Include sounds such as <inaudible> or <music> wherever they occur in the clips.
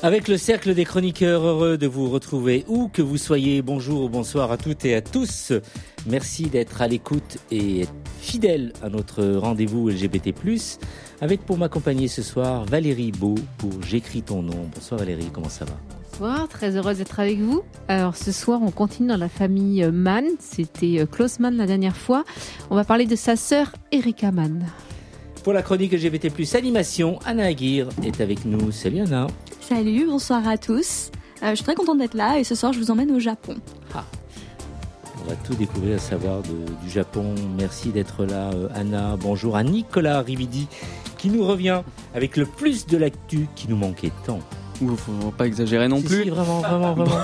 Avec le cercle des chroniqueurs, heureux de vous retrouver où que vous soyez. Bonjour, bonsoir à toutes et à tous. Merci d'être à l'écoute et fidèle à notre rendez-vous LGBT+. Avec pour m'accompagner ce soir Valérie Beau pour J'écris ton nom. Bonsoir Valérie, comment ça va? Bonsoir, très heureuse d'être avec vous. Alors ce soir, on continue dans la famille Mann. C'était euh, Klaus Mann la dernière fois. On va parler de sa sœur Erika Mann. Pour la chronique LGBT+, animation, Anna Aguirre est avec nous. Salut Anna. Salut, bonsoir à tous. Euh, je suis très contente d'être là et ce soir je vous emmène au Japon. Ah. On va tout découvrir à savoir de, du Japon. Merci d'être là euh, Anna. Bonjour à Nicolas Rividi qui nous revient avec le plus de l'actu qui nous manquait tant. Ouh, faut pas exagérer non Si, plus. si, vraiment, vraiment, vraiment.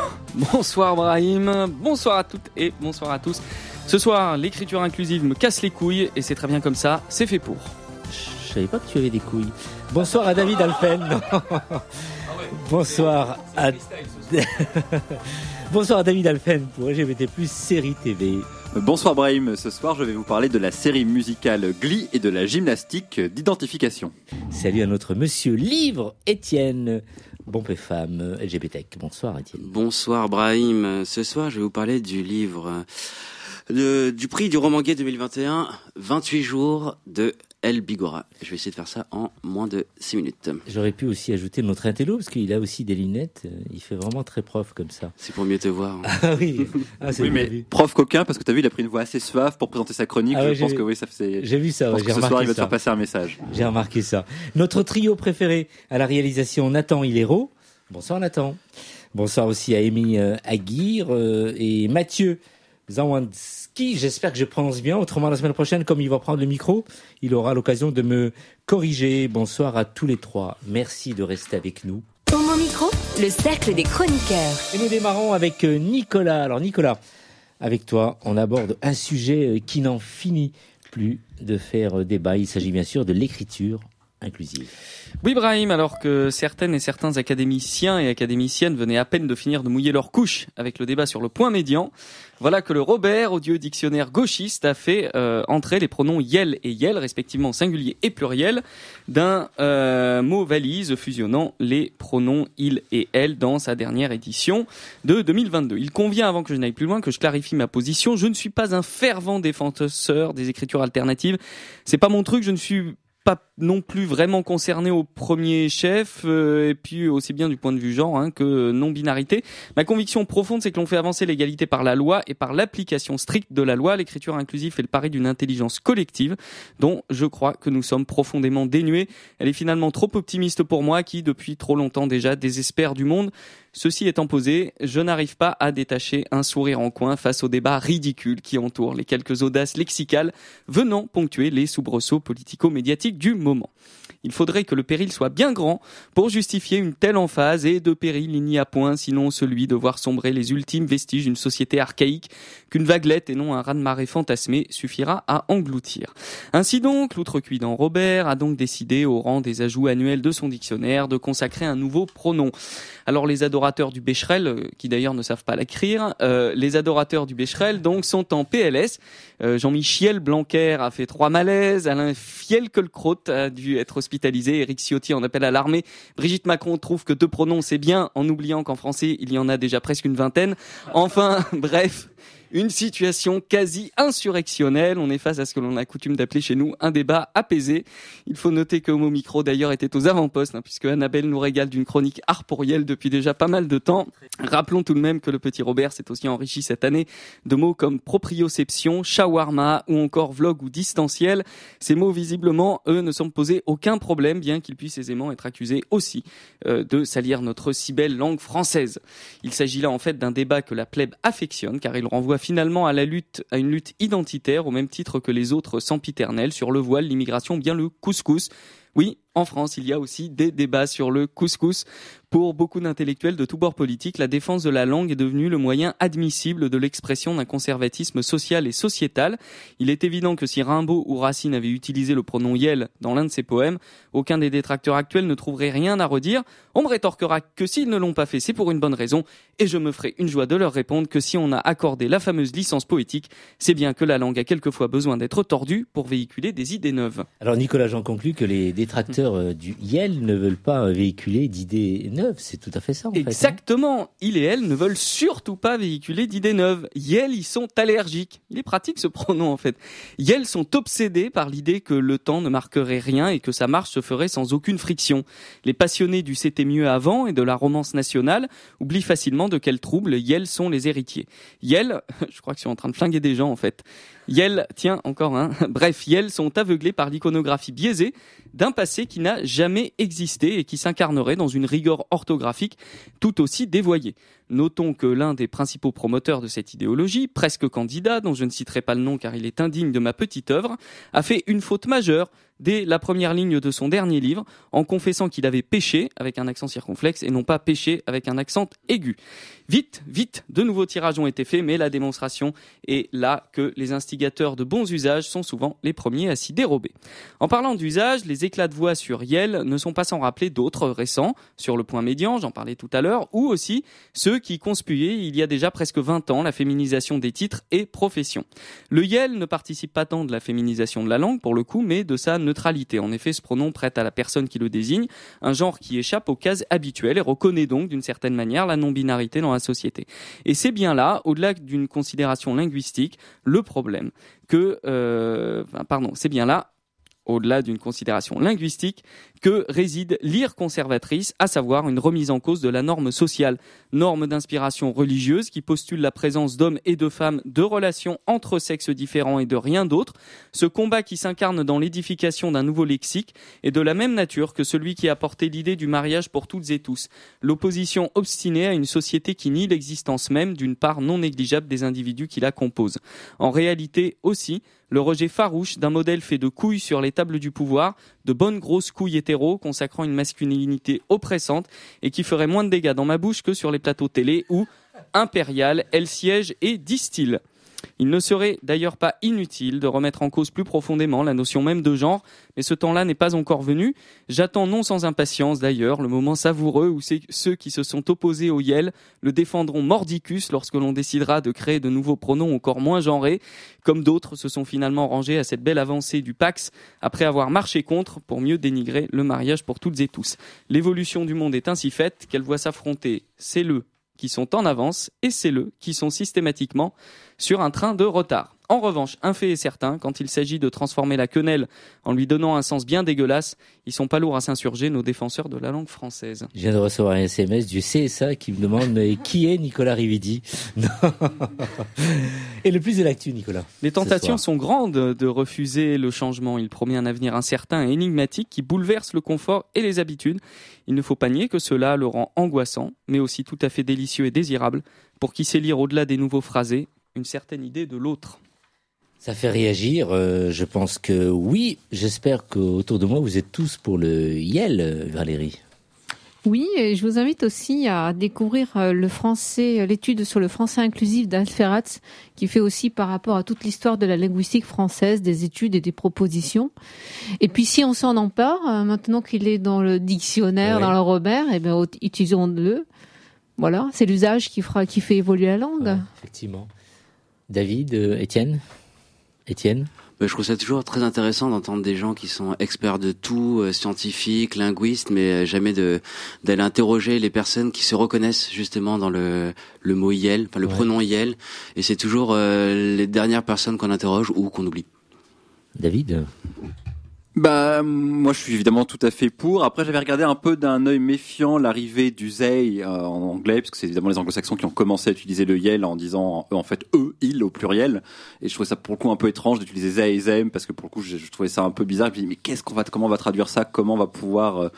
Bonsoir Brahim, bonsoir à toutes et bonsoir à tous. Ce soir, l'écriture inclusive me casse les couilles et c'est très bien comme ça, c'est fait pour. Je savais pas que tu avais des couilles. Bonsoir à David Alphen. <laughs> Bonsoir à... <laughs> Bonsoir à David Alphen pour LGBT+, série TV. Bonsoir Brahim, ce soir je vais vous parler de la série musicale Glee et de la gymnastique d'identification. Salut à notre monsieur livre, Étienne. Bon femme, LGBT. Bonsoir Étienne. Bonsoir Brahim. Ce soir, je vais vous parler du livre euh, du prix du roman gay 2021, 28 jours de El Bigora. Je vais essayer de faire ça en moins de 6 minutes. J'aurais pu aussi ajouter notre intello parce qu'il a aussi des lunettes. euh, Il fait vraiment très prof comme ça. C'est pour mieux te voir. <laughs> Ah oui, ah, Oui mais vu. prof coquin parce que t'as vu il a pris une voix assez suave pour présenter sa chronique, Ah ouais, je pense j'ai- que oui ça fait... J'ai vu ça, Je ouais, que ce soir il va te faire passer un message. J'ai remarqué ça. Notre trio préféré à la réalisation, Nathan Hilero. Bonsoir Nathan. Bonsoir aussi à Amy euh, Aguirre euh, et Mathieu Zawanski. J'espère que je prononce bien. Autrement, la semaine prochaine, comme il va prendre le micro, il aura l'occasion de me corriger. Bonsoir à tous les trois. Merci de rester avec nous. Homo Micro, le cercle des chroniqueurs. Et nous démarrons avec euh, Nicolas. Alors Nicolas, avec toi, on aborde un sujet euh, qui n'en finit plus de faire euh, débat. Il s'agit bien sûr de l'écriture inclusive. Oui Brahim, alors que certaines et certains académiciens et académiciennes venaient à peine de finir de mouiller leur couche avec le débat sur le point médian, voilà que le Robert, odieux dictionnaire gauchiste, a fait euh, entrer les pronoms yel et yel, respectivement singulier et pluriel, d'un euh, mot valise fusionnant les pronoms il et elle dans sa dernière édition de 2022. Il convient, avant que je n'aille plus loin, que je clarifie ma position. Je ne suis pas un fervent défenseur des écritures alternatives. C'est pas mon truc, je ne suis pas non plus vraiment concerné au premier chef, euh, et puis aussi bien du point de vue genre hein, que non-binarité. Ma conviction profonde, c'est que l'on fait avancer l'égalité par la loi et par l'application stricte de la loi. L'écriture inclusive fait le pari d'une intelligence collective dont je crois que nous sommes profondément dénués. Elle est finalement trop optimiste pour moi qui, depuis trop longtemps déjà, désespère du monde. Ceci étant posé, je n'arrive pas à détacher un sourire en coin face au débat ridicule qui entoure les quelques audaces lexicales venant ponctuer les soubresauts politico-médiatiques du moment. Il faudrait que le péril soit bien grand pour justifier une telle emphase et de péril il n'y a point sinon celui de voir sombrer les ultimes vestiges d'une société archaïque qu'une vaguelette et non un raz-de-marée fantasmé suffira à engloutir. Ainsi donc, l'outrecuidant Robert a donc décidé, au rang des ajouts annuels de son dictionnaire, de consacrer un nouveau pronom. Alors les adorateurs du Becherel, euh, qui d'ailleurs ne savent pas l'écrire, euh, les adorateurs du Becherel donc sont en PLS. Euh, Jean-Michel Blanquer a fait trois malaises, Alain Fielkelkraut a dû être hospitalisé, Eric Ciotti en appelle à l'armée, Brigitte Macron trouve que deux pronoms c'est bien, en oubliant qu'en français il y en a déjà presque une vingtaine. Enfin, <laughs> bref, une situation quasi insurrectionnelle. On est face à ce que l'on a coutume d'appeler chez nous un débat apaisé. Il faut noter que Homo Micro d'ailleurs était aux avant-postes, hein, puisque Annabelle nous régale d'une chronique arporielle depuis déjà pas mal de temps. Rappelons tout de même que le petit Robert s'est aussi enrichi cette année de mots comme proprioception, shawarma ou encore vlog ou distanciel. Ces mots visiblement, eux, ne semblent poser aucun problème, bien qu'ils puissent aisément être accusés aussi euh, de salir notre si belle langue française. Il s'agit là en fait d'un débat que la plèbe affectionne, car il renvoie finalement à la lutte, à une lutte identitaire au même titre que les autres sempiternels sur le voile, l'immigration, bien le couscous. Oui, en France, il y a aussi des débats sur le couscous. Pour beaucoup d'intellectuels de tous bords politiques, la défense de la langue est devenue le moyen admissible de l'expression d'un conservatisme social et sociétal. Il est évident que si Rimbaud ou Racine avaient utilisé le pronom yel dans l'un de ses poèmes, aucun des détracteurs actuels ne trouverait rien à redire. On me rétorquera que s'ils ne l'ont pas fait, c'est pour une bonne raison, et je me ferai une joie de leur répondre que si on a accordé la fameuse licence poétique, c'est bien que la langue a quelquefois besoin d'être tordue pour véhiculer des idées neuves. Alors Nicolas, j'en conclus que les détracteurs euh, du YEL ne veulent pas véhiculer d'idées neuves. C'est tout à fait ça. Fait, hein. Exactement. Il et elle ne veulent surtout pas véhiculer d'idées neuves. Yel, ils sont allergiques. Il est pratique ce pronom en fait. Yel sont obsédés par l'idée que le temps ne marquerait rien et que sa marche se ferait sans aucune friction. Les passionnés du c'était mieux avant et de la romance nationale oublient facilement de quel trouble Yel sont les héritiers. Yel, <laughs> je crois qu'ils sont en train de flinguer des gens en fait. Yel, tiens, encore un. <laughs> Bref, Yel sont aveuglés par l'iconographie biaisée d'un passé qui n'a jamais existé et qui s'incarnerait dans une rigueur orthographique tout aussi dévoyée. Notons que l'un des principaux promoteurs de cette idéologie, presque candidat, dont je ne citerai pas le nom car il est indigne de ma petite œuvre, a fait une faute majeure dès la première ligne de son dernier livre, en confessant qu'il avait péché avec un accent circonflexe et non pas péché avec un accent aigu. Vite, vite, de nouveaux tirages ont été faits, mais la démonstration est là que les instigateurs de bons usages sont souvent les premiers à s'y dérober. En parlant d'usage, les éclats de voix sur Yel ne sont pas sans rappeler d'autres récents, sur le point médian, j'en parlais tout à l'heure, ou aussi ceux qui conspuaient il y a déjà presque 20 ans la féminisation des titres et professions. Le Yel ne participe pas tant de la féminisation de la langue, pour le coup, mais de sa neutralité. En effet, ce pronom prête à la personne qui le désigne un genre qui échappe aux cases habituelles et reconnaît donc d'une certaine manière la non-binarité dans la société. Et c'est bien là, au-delà d'une considération linguistique, le problème que, euh, pardon, c'est bien là au-delà d'une considération linguistique, que réside l'ire conservatrice, à savoir une remise en cause de la norme sociale, norme d'inspiration religieuse qui postule la présence d'hommes et de femmes, de relations entre sexes différents et de rien d'autre. Ce combat qui s'incarne dans l'édification d'un nouveau lexique est de la même nature que celui qui a porté l'idée du mariage pour toutes et tous, l'opposition obstinée à une société qui nie l'existence même d'une part non négligeable des individus qui la composent. En réalité aussi, le rejet farouche d'un modèle fait de couilles sur les tables du pouvoir, de bonnes grosses couilles consacrant une masculinité oppressante et qui ferait moins de dégâts dans ma bouche que sur les plateaux télé où, impériale, elle siège et distille. Il ne serait d'ailleurs pas inutile de remettre en cause plus profondément la notion même de genre, mais ce temps-là n'est pas encore venu. J'attends non sans impatience d'ailleurs le moment savoureux où ceux qui se sont opposés au Yel le défendront mordicus lorsque l'on décidera de créer de nouveaux pronoms encore moins genrés, comme d'autres se sont finalement rangés à cette belle avancée du Pax après avoir marché contre pour mieux dénigrer le mariage pour toutes et tous. L'évolution du monde est ainsi faite qu'elle voit s'affronter, c'est le qui sont en avance et c'est le qui sont systématiquement sur un train de retard. En revanche, un fait est certain, quand il s'agit de transformer la quenelle en lui donnant un sens bien dégueulasse, ils sont pas lourds à s'insurger, nos défenseurs de la langue française. Je viens de recevoir un SMS du CSA qui me demande mais qui est Nicolas Rividi? Non. Et le plus de l'actu, Nicolas. Les tentations sont grandes de refuser le changement. Il promet un avenir incertain et énigmatique qui bouleverse le confort et les habitudes. Il ne faut pas nier que cela le rend angoissant, mais aussi tout à fait délicieux et désirable, pour qui sait lire au-delà des nouveaux phrasés une certaine idée de l'autre. Ça fait réagir. euh, je pense que oui. J'espère qu'autour de moi, vous êtes tous pour le YEL, Valérie. Oui, et je vous invite aussi à découvrir euh, le français, euh, l'étude sur le français inclusif d'Alferat, qui fait aussi par rapport à toute l'histoire de la linguistique française, des études et des propositions. Et puis si on s'en empare, euh, maintenant qu'il est dans le dictionnaire, dans le Robert, eh bien, ut- utilisons-le. Voilà, c'est l'usage qui fera, qui fait évoluer la langue. Ouais, effectivement. David, euh, Étienne? Étienne? Je trouve ça toujours très intéressant d'entendre des gens qui sont experts de tout, euh, scientifiques, linguistes, mais euh, jamais de d'aller interroger les personnes qui se reconnaissent justement dans le le mot yel, enfin le Ouais. pronom yel, et c'est toujours euh, les dernières personnes qu'on interroge ou qu'on oublie. David? Bah, moi, je suis évidemment tout à fait pour. Après, j'avais regardé un peu d'un œil méfiant l'arrivée du they euh, en anglais, parce que c'est évidemment les anglo-saxons qui ont commencé à utiliser le yel en disant euh, en fait eux, ils au pluriel. Et je trouvais ça pour le coup un peu étrange d'utiliser they et them, parce que pour le coup, je, je trouvais ça un peu bizarre. Et puis, mais qu'est-ce qu'on va, comment on va traduire ça? Comment on va pouvoir euh,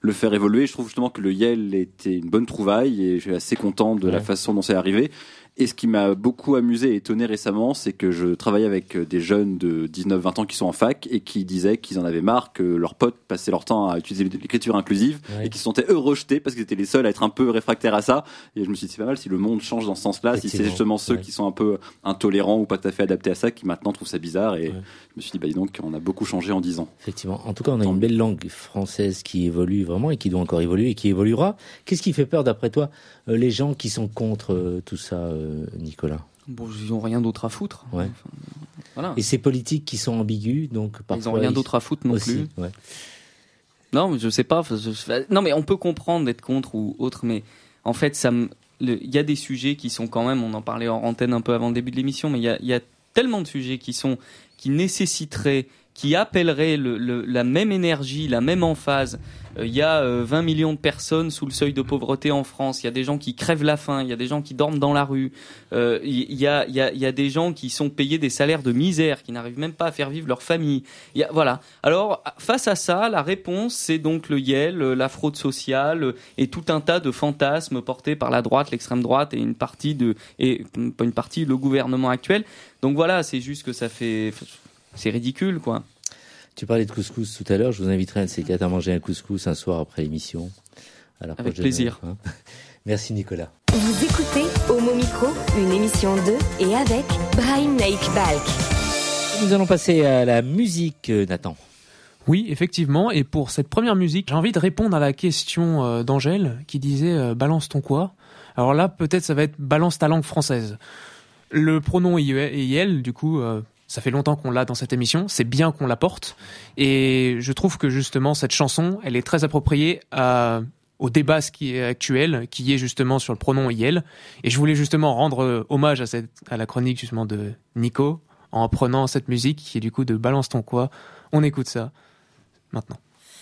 le faire évoluer? Je trouve justement que le yel était une bonne trouvaille, et je suis assez content de la façon dont c'est arrivé. Et ce qui m'a beaucoup amusé et étonné récemment, c'est que je travaillais avec euh, des jeunes de 19-20 ans qui sont en fac et qui disaient qu'ils en avaient marre que leurs potes passaient leur temps à utiliser l'écriture inclusive Ouais. et qui se sentaient eux rejetés parce qu'ils étaient les seuls à être un peu réfractaires à ça. Et je me suis dit, c'est pas mal si le monde change dans ce sens-là, si c'est justement ceux ouais. qui sont un peu intolérants ou pas tout à fait adaptés à ça qui maintenant trouvent ça bizarre. Et Ouais. je me suis dit, bah dis donc, on a beaucoup changé en 10 ans. Effectivement. En tout cas, on a Tant une belle langue française qui évolue vraiment et qui doit encore évoluer et qui évoluera. Qu'est-ce qui fait peur, d'après toi, euh, les gens qui sont contre euh, tout ça, Nicolas Bon, ils ont rien d'autre à foutre. Ouais. Enfin, voilà. Et ces politiques qui sont ambigus, donc Ils parfois ont rien d'autre à foutre non aussi, plus. ouais. Non, mais je sais pas. je- Non, mais on peut comprendre d'être contre ou autre, mais en fait, ça me- le- il y a des sujets qui sont quand même, on en parlait en antenne un peu avant le début de l'émission, mais il y a, il y a tellement de sujets qui sont, qui nécessiteraient, qui le- la même énergie, la même emphase. Euh, Il y a euh, 20 millions de personnes sous le seuil de pauvreté en France. Il y a des gens qui crèvent la faim. Il y a des gens qui dorment dans la rue. Euh, Il y, a, des gens qui sont payés des salaires de misère, qui n'arrivent même pas à faire vivre leur famille. Voilà. Alors, face à ça, la réponse, c'est donc le YEL, euh, la fraude sociale euh, et tout un tas de fantasmes portés par la droite, l'extrême droite et une partie de, et mm, pas une partie, le gouvernement actuel. Donc voilà, c'est juste que ça fait, c'est ridicule, quoi. Tu parlais de couscous tout à l'heure. Je vous inviterai un de ces quatre à manger un couscous un soir après l'émission. À la Avec plaisir. hein. <laughs> Merci, Nicolas. Vous écoutez Homo Micro, une émission de et avec Brahim Naik Balk. Nous allons passer à la musique, euh, Nathan. Oui, effectivement. Et pour cette première musique, j'ai envie de répondre à la question euh, d'Angèle qui disait euh, balance ton quoi? Alors là, peut-être ça va être balance ta langue française. Le pronom IE et IL, du coup, euh, ça fait longtemps qu'on l'a dans cette émission. C'est bien qu'on l'apporte. Et je trouve que justement cette chanson, elle est très appropriée au débat qui est actuel, qui est justement sur le pronom IL. Et je voulais justement rendre euh, hommage à, à la chronique justement de Nico en prenant cette musique qui est du coup de Balance ton quoi. On écoute ça maintenant.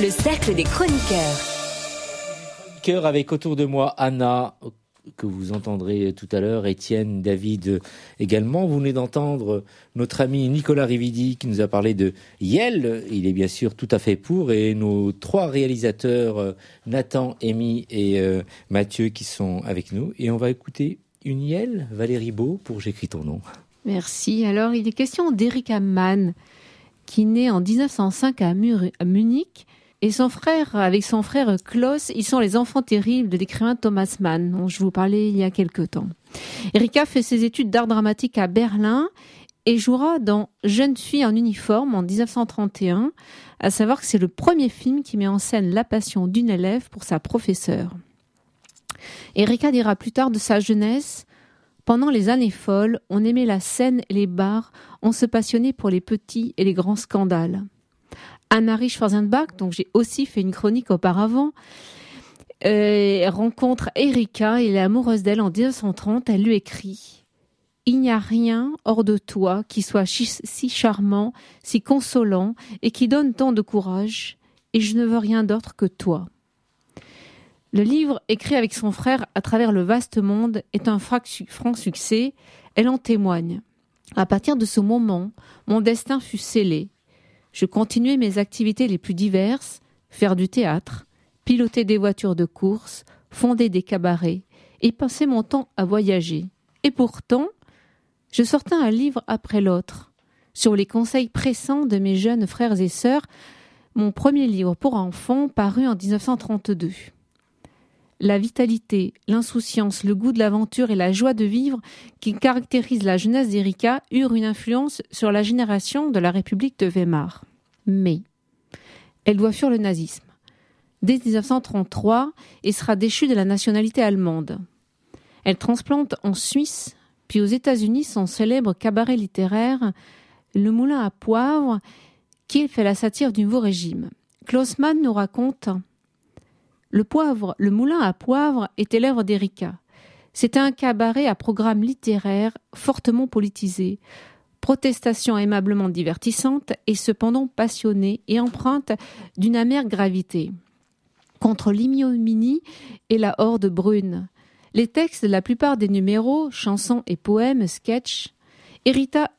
des chroniqueurs. Cœur avec autour de moi Anna, que vous entendrez tout à l'heure, Étienne, David également. Vous venez d'entendre notre ami Nicolas Rividi qui nous a parlé de Yel. Il est bien sûr tout à fait pour. Et nos trois réalisateurs, euh, Nathan, Amy et euh, Mathieu, qui sont avec nous. Et on va écouter une Yel, Valérie Beau, pour J'écris ton nom. Merci. Alors, il est question d'Erika Mann, qui naît en 1905 à, à Munich et son frère, avec son frère Klaus, ils sont les enfants terribles de l'écrivain Thomas Mann, dont je vous parlais il y a quelque temps. Erika fait ses études d'art dramatique à Berlin et jouera dans Jeune fille en uniforme en 1931, à savoir que c'est le premier film qui met en scène la passion d'une élève pour sa professeure. Erika dira plus tard de sa jeunesse Pendant les années folles, on aimait la scène et les bars, on se passionnait pour les petits et les grands scandales. Anna-Marie Schwarzenbach, donc j'ai aussi fait une chronique auparavant, euh, rencontre Erika, il est amoureuse d'elle en 1930, elle lui écrit Il n'y a rien hors de toi qui soit si charmant, si consolant et qui donne tant de courage, et je ne veux rien d'autre que toi. Le livre, écrit avec son frère à travers le vaste monde, est un franc succès, elle en témoigne. À partir de ce moment, mon destin fut scellé. Je continuais mes activités les plus diverses, faire du théâtre, piloter des voitures de course, fonder des cabarets, et passer mon temps à voyager. Et pourtant, je sortais un livre après l'autre, sur les conseils pressants de mes jeunes frères et sœurs, mon premier livre pour enfants paru en 1932. La vitalité, l'insouciance, le goût de l'aventure et la joie de vivre qui caractérisent la jeunesse d'Erika eurent une influence sur la génération de la République de Weimar. Mais elle doit fuir le nazisme. Dès 1933, et sera déchue de la nationalité allemande. Elle transplante en Suisse, puis aux États-Unis son célèbre cabaret littéraire, Le Moulin à Poivre, qui fait la satire du nouveau régime. Klausmann nous raconte le poivre, le moulin à poivre était l'œuvre d'Erika. C'était un cabaret à programme littéraire fortement politisé, protestation aimablement divertissante et cependant passionnée et empreinte d'une amère gravité. Contre l'ignominie et la horde brune. Les textes de la plupart des numéros, chansons et poèmes, sketchs, Erika,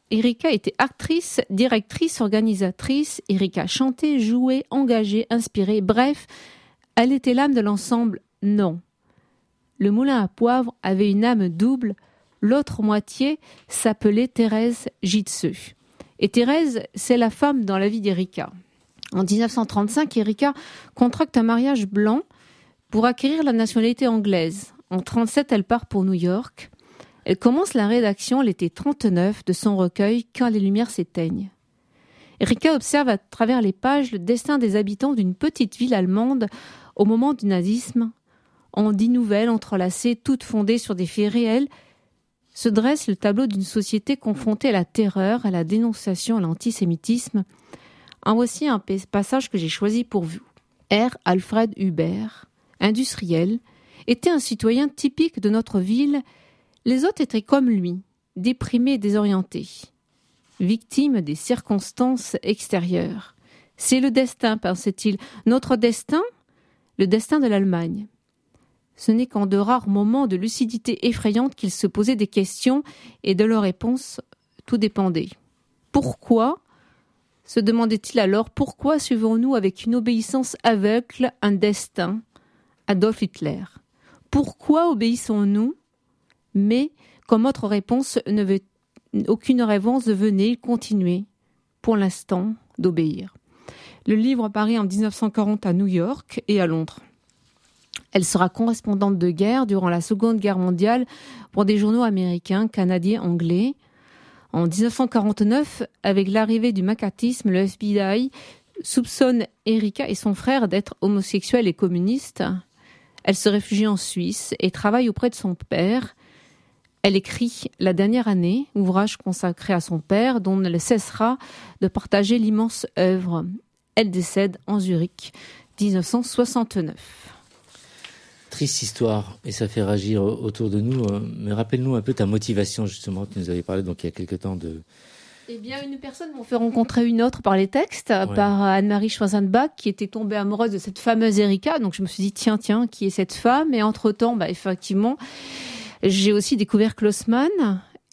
était actrice, directrice, organisatrice. Erika chantait, jouait, engagée, inspirée. Bref, elle était l'âme de l'ensemble? Non. Le moulin à poivre avait une âme double, l'autre moitié s'appelait Thérèse Jitsu. Et Thérèse, c'est la femme dans la vie d'Erika. En 1935, Erika contracte un mariage blanc pour acquérir la nationalité anglaise. En 1937, elle part pour New York. Elle commence la rédaction l'été 39 de son recueil Quand les lumières s'éteignent. Erika observe à travers les pages le destin des habitants d'une petite ville allemande au moment du nazisme, en dix nouvelles entrelacées, toutes fondées sur des faits réels, se dresse le tableau d'une société confrontée à la terreur, à la dénonciation, à l'antisémitisme. En voici un passage que j'ai choisi pour vous. R. Alfred Hubert, industriel, était un citoyen typique de notre ville. Les autres étaient comme lui, déprimés et désorientés, victimes des circonstances extérieures. C'est le destin, pensait-il. Notre destin, le destin de l'Allemagne. Ce n'est qu'en de rares moments de lucidité effrayante qu'il se posait des questions et de leurs réponses tout dépendait. Pourquoi se demandait-il alors pourquoi suivons-nous avec une obéissance aveugle un destin Adolf Hitler? Pourquoi obéissons-nous Mais, comme autre réponse, ne aucune réponse venait, continuer, pour l'instant, d'obéir. Le livre apparaît en 1940 à New York et à Londres. Elle sera correspondante de guerre durant la Seconde Guerre mondiale pour des journaux américains, canadiens, anglais. En 1949, avec l'arrivée du macartisme, le FBI soupçonne Erika et son frère d'être homosexuels et communistes. Elle se réfugie en Suisse et travaille auprès de son père. Elle écrit La dernière année, ouvrage consacré à son père, dont elle cessera de partager l'immense œuvre. Elle décède en Zurich, 1969. Triste histoire, et ça fait réagir autour de nous. Euh, mais rappelle-nous un peu ta motivation, justement. Tu nous avais parlé donc il y a quelque temps de, Eh bien, une personne m'a fait rencontrer une autre par les textes, par Anne-Marie Schwarzenbach, qui était tombée amoureuse de cette fameuse Erika. Donc, je me suis dit, tiens, tiens, qui est cette femme? Et entre-temps, bah, effectivement, j'ai aussi découvert Klossman.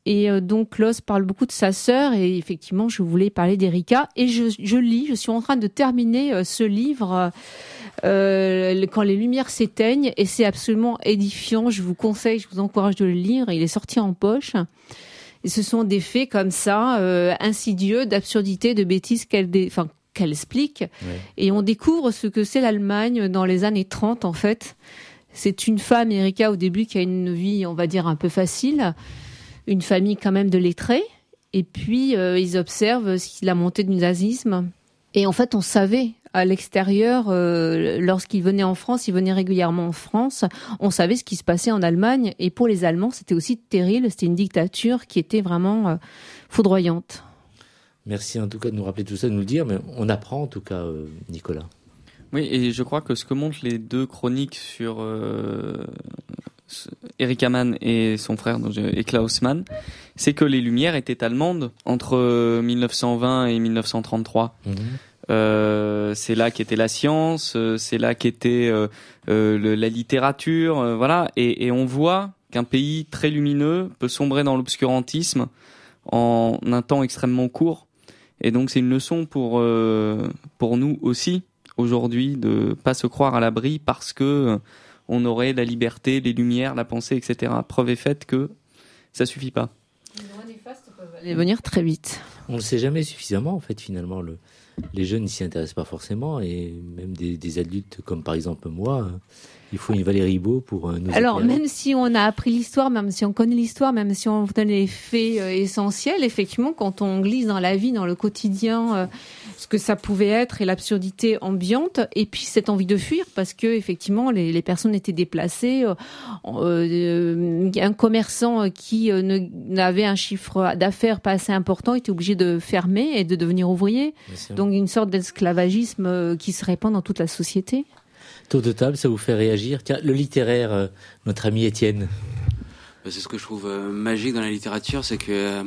Et euh, donc, Klaus parle beaucoup de sa sœur. Et effectivement, je voulais parler d'Erika. Et je, je, lis, je suis en train de terminer euh, ce livre. Euh, quand les lumières s'éteignent et c'est absolument édifiant. Je vous conseille, je vous encourage de le lire. Il est sorti en poche. Et ce sont des faits comme ça, euh, insidieux, d'absurdité, de bêtises qu'elle enfin, qu'elle explique. Et on découvre ce que c'est l'Allemagne dans les années 30, en fait. C'est une femme, Erika, au début, qui a une vie, on va dire, un peu facile. Une famille quand même de lettrés. Et puis, euh, ils observent la montée du nazisme. Et en fait, on savait à l'extérieur, euh, lorsqu'ils venaient en France, ils venaient régulièrement en France, on savait ce qui se passait en Allemagne. Et pour les Allemands, c'était aussi terrible. C'était une dictature qui était vraiment euh, foudroyante. Merci en tout cas de nous rappeler tout ça, de nous le dire, mais on apprend en tout cas, euh, Nicolas. Oui, et je crois que ce que montrent les deux chroniques sur Erika Mann et son frère et Klaus Mann, c'est que les Lumières étaient allemandes entre 1920 et 1933. Euh, c'est là qu'était la science, euh, c'est là qu'était euh, euh la littérature, voilà. Et, et, on voit qu'un pays très lumineux peut sombrer dans l'obscurantisme en un temps extrêmement court. Et donc c'est une leçon pour pour nous aussi aujourd'hui de pas se croire à l'abri parce que on aurait la liberté, les lumières, la pensée, etc. Preuve est faite que ça suffit pas. Les venir très vite. On ne le sait jamais suffisamment en fait finalement le les jeunes ne s'y intéressent pas forcément et même des, des, adultes comme par exemple moi il faut une Valérie Beau pour euh, nous Alors, même si on a appris l'histoire, même si on connaît l'histoire, même si on donne les faits euh, essentiels, effectivement, quand on glisse dans la vie, dans le quotidien, euh, ce que ça pouvait être et l'absurdité ambiante, et puis cette envie de fuir, parce que effectivement, les, les personnes étaient déplacées. un commerçant qui n'avait un chiffre d'affaires pas assez important était obligé de fermer et de devenir ouvrier. Donc, une sorte d'esclavagisme qui se répand dans toute la société. Tour de table, ça vous fait réagir Tiens, le littéraire, euh, notre ami Étienne. Bah, c'est ce que je trouve euh, magique dans la littérature, c'est que euh,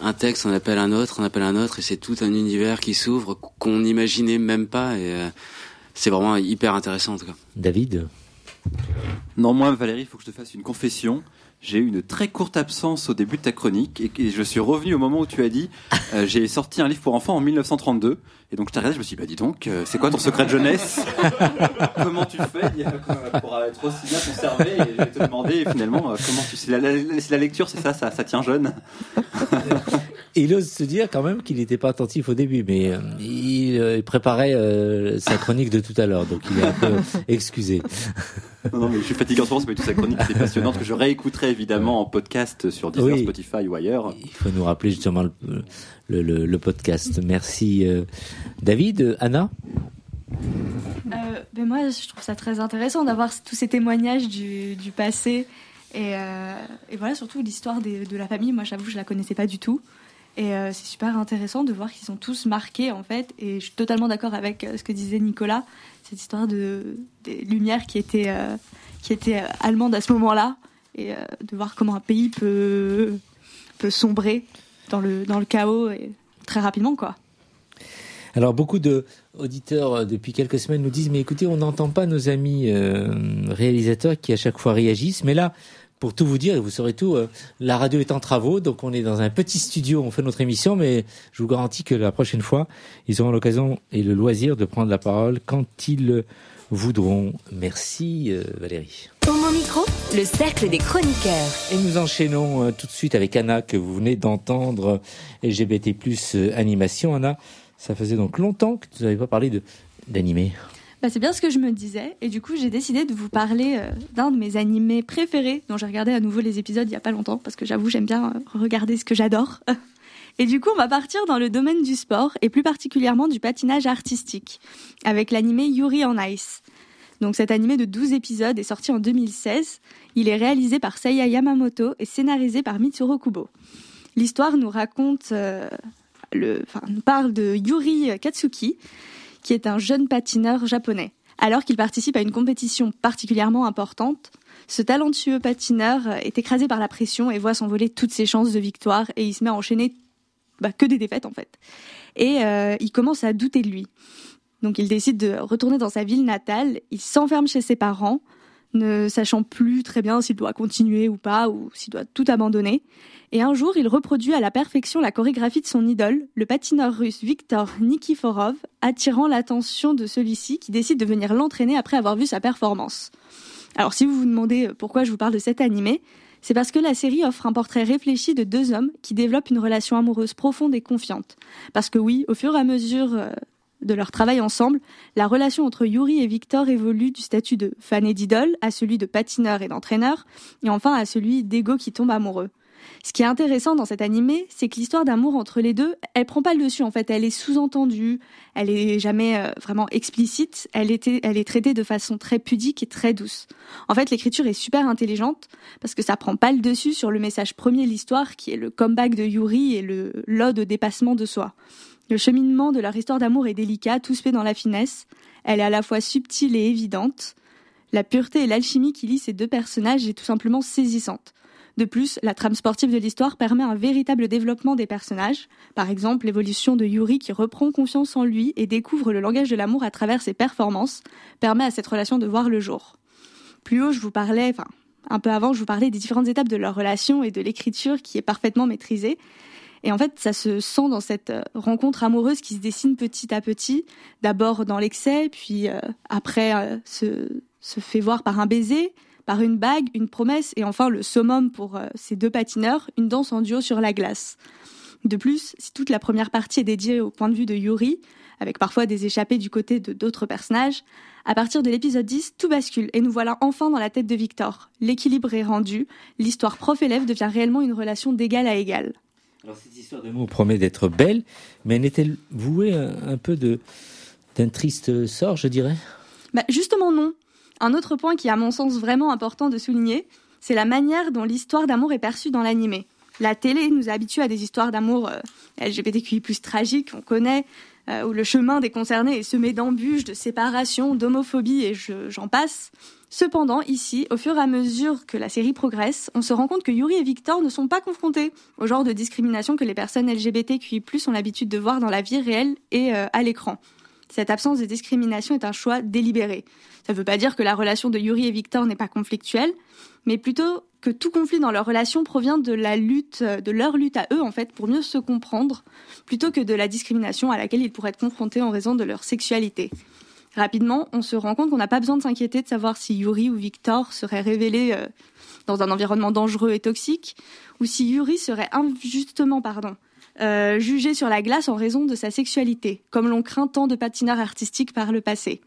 un texte, on appelle un autre, on appelle un autre, et c'est tout un univers qui s'ouvre qu'on n'imaginait même pas, et c'est vraiment hyper intéressant. En tout cas. David? Non, moi, Valérie, il faut que je te fasse une confession j'ai eu une très courte absence au début de ta chronique et, je suis revenu au moment où tu as dit euh, <laughs> j'ai sorti un livre pour enfants en 1932 et donc je t'ai regardé je me suis dit bah dis donc euh, c'est quoi ton secret de jeunesse? <laughs> Comment tu fais? Pour être aussi bien conservé et je vais te demander finalement euh, comment tu la, la, lecture c'est ça, ça ça tient jeune? <laughs> Il ose se dire quand même qu'il n'était pas attentif au début, mais il, préparait sa chronique de tout à l'heure, donc il est un peu excusé. non, non, mais je suis fatigué en ce moment, mais toute sa chronique c'est passionnante que je réécouterai évidemment en podcast sur Deezer, Spotify ou ailleurs. Il faut nous rappeler justement le, le, le, podcast. Merci euh, David, Anna. Euh, ben moi, je trouve ça très intéressant d'avoir tous ces témoignages du, du passé et, euh, et, voilà surtout l'histoire de la famille. Moi, j'avoue, je la connaissais pas du tout. Et euh, c'est super intéressant de voir qu'ils sont tous marqués en fait. Et je suis totalement d'accord avec euh, ce que disait Nicolas, cette histoire de des lumières qui étaient euh, qui étaient allemandes à ce moment-là, et de voir comment un pays peut peut sombrer dans le dans le chaos très rapidement quoi. Alors beaucoup de auditeurs depuis quelques semaines nous disent mais écoutez on n'entend pas nos amis réalisateurs qui à chaque fois réagissent mais là pour tout vous dire, et vous saurez tout, euh, la radio est en travaux, donc on est dans un petit studio, on fait notre émission, mais je vous garantis que la prochaine fois, ils auront l'occasion et le loisir de prendre la parole quand ils voudront. Merci euh, Valérie. Pour mon micro, le cercle des chroniqueurs. Et nous enchaînons euh, tout de suite avec Anna que vous venez d'entendre, LGBT+ animation. Anna, ça faisait donc longtemps que tu n'avais pas parlé de d'animé. Bah, c'est bien ce que je me disais. Et du coup, j'ai décidé de vous parler euh, d'un de mes animés préférés, dont j'ai regardé à nouveau les épisodes il y a pas longtemps, parce que j'avoue, j'aime bien euh, regarder ce que j'adore. <laughs> Et du coup, on va partir dans le domaine du sport, et plus particulièrement du patinage artistique, avec l'animé Yuri on Ice. Donc cet animé de 12 épisodes est sorti en 2016. Il est réalisé par Seiya Yamamoto et scénarisé par Mitsuro Kubo. L'histoire nous raconte, euh, le, parle de Yuri Katsuki, qui est un jeune patineur japonais. Alors qu'il participe à une compétition particulièrement importante, ce talentueux patineur est écrasé par la pression et voit s'envoler toutes ses chances de victoire et il se met à enchaîner bah, que des défaites en fait. Et euh, il commence à douter de lui. Donc il décide de retourner dans sa ville natale, il s'enferme chez ses parents, ne sachant plus très bien s'il doit continuer ou pas, ou s'il doit tout abandonner. Et un jour, il reproduit à la perfection la chorégraphie de son idole, le patineur russe Viktor Nikiforov, attirant l'attention de celui-ci qui décide de venir l'entraîner après avoir vu sa performance. Alors si vous vous demandez pourquoi je vous parle de cet animé, c'est parce que la série offre un portrait réfléchi de deux hommes qui développent une relation amoureuse profonde et confiante. Parce que oui, au fur et à mesure euh, de leur travail ensemble, la relation entre Yuri et Victor évolue du statut de fan et d'idole à celui de patineur et d'entraîneur, et enfin à celui d'ego qui tombe amoureux. Ce qui est intéressant dans cet animé, c'est que l'histoire d'amour entre les deux, elle prend pas le dessus en fait, elle est sous-entendue, elle est jamais euh, vraiment explicite, elle, elle est traitée de façon très pudique et très douce. En fait, l'écriture est super intelligente parce que ça prend pas le dessus sur le message premier de l'histoire qui est le comeback de Yuri et le l'ode au dépassement de soi. Le cheminement de leur histoire d'amour est délicat, tout se fait dans la finesse. Elle est à la fois subtile et évidente. La pureté et l'alchimie qui lient ces deux personnages est tout simplement saisissante. De plus, la trame sportive de l'histoire permet un véritable développement des personnages. Par exemple, l'évolution de Yuri qui reprend confiance en lui et découvre le langage de l'amour à travers ses performances permet à cette relation de voir le jour. Plus haut, je vous parlais, enfin, un peu avant, je vous parlais des différentes étapes de leur relation et de l'écriture qui est parfaitement maîtrisée. Et en fait, ça se sent dans cette euh, rencontre amoureuse qui se dessine petit à petit, d'abord dans l'excès, puis euh, après euh, se, fait voir par un baiser, par une bague, une promesse et enfin le summum pour ces deux patineurs, une danse en duo sur la glace. De plus, si toute la première partie est dédiée au point de vue de Yuri, avec parfois des échappées du côté de d'autres personnages, à partir de l'épisode 10, tout bascule et nous voilà enfin dans la tête de Victor. L'équilibre est rendu, l'histoire prof-élève devient réellement une relation d'égal à égal. Alors cette histoire d'amour promet d'être belle, mais n'est-elle vouée un, peu de d'un triste sort, je dirais? Bah, Justement non. Un autre point qui est à mon sens vraiment important de souligner, c'est la manière dont l'histoire d'amour est perçue dans l'animé. La télé nous habitue à des histoires d'amour euh, LGBTQI plus tragiques, on connaît, euh, où le chemin des concernés est semé d'embûches, de séparation, d'homophobie et j'en passe. Cependant, ici, au fur et à mesure que la série progresse, on se rend compte que Yuri et Victor ne sont pas confrontés au genre de discrimination que les personnes LGBTQI+, ont l'habitude de voir dans la vie réelle et euh, à l'écran. Cette absence de discrimination est un choix délibéré. Ça ne veut pas dire que la relation de Yuri et Victor n'est pas conflictuelle, mais plutôt que tout conflit dans leur relation provient de la lutte, de leur lutte à eux en fait, pour mieux se comprendre, plutôt que de la discrimination à laquelle ils pourraient être confrontés en raison de leur sexualité. Rapidement, on se rend compte qu'on n'a pas besoin de s'inquiéter de savoir si Yuri ou Victor seraient révélés euh, dans un environnement dangereux et toxique, ou si Yuri serait injustement, pardon, euh, jugé sur la glace en raison de sa sexualité, comme l'ont craint tant de patineurs artistiques par le passé.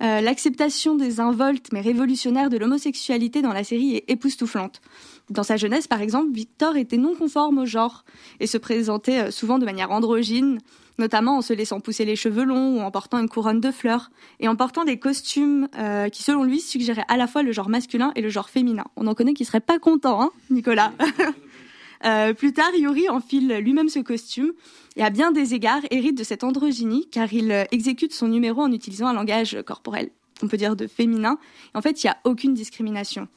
Euh, l'acceptation des involtes mais révolutionnaires de l'homosexualité dans la série est époustouflante. Dans sa jeunesse, par exemple, Victor était non conforme au genre et se présentait euh, souvent de manière androgyne, notamment en se laissant pousser les cheveux longs ou en portant une couronne de fleurs et en portant des costumes qui, selon lui, suggéraient à la fois le genre masculin et le genre féminin. On en connaît qui seraient pas contents, hein, Nicolas? Euh, plus tard, Yuri enfile lui-même ce costume et à bien des égards hérite de cette androgynie car il euh, exécute son numéro en utilisant un langage corporel, on peut dire de féminin. en fait, il n'y a aucune discrimination.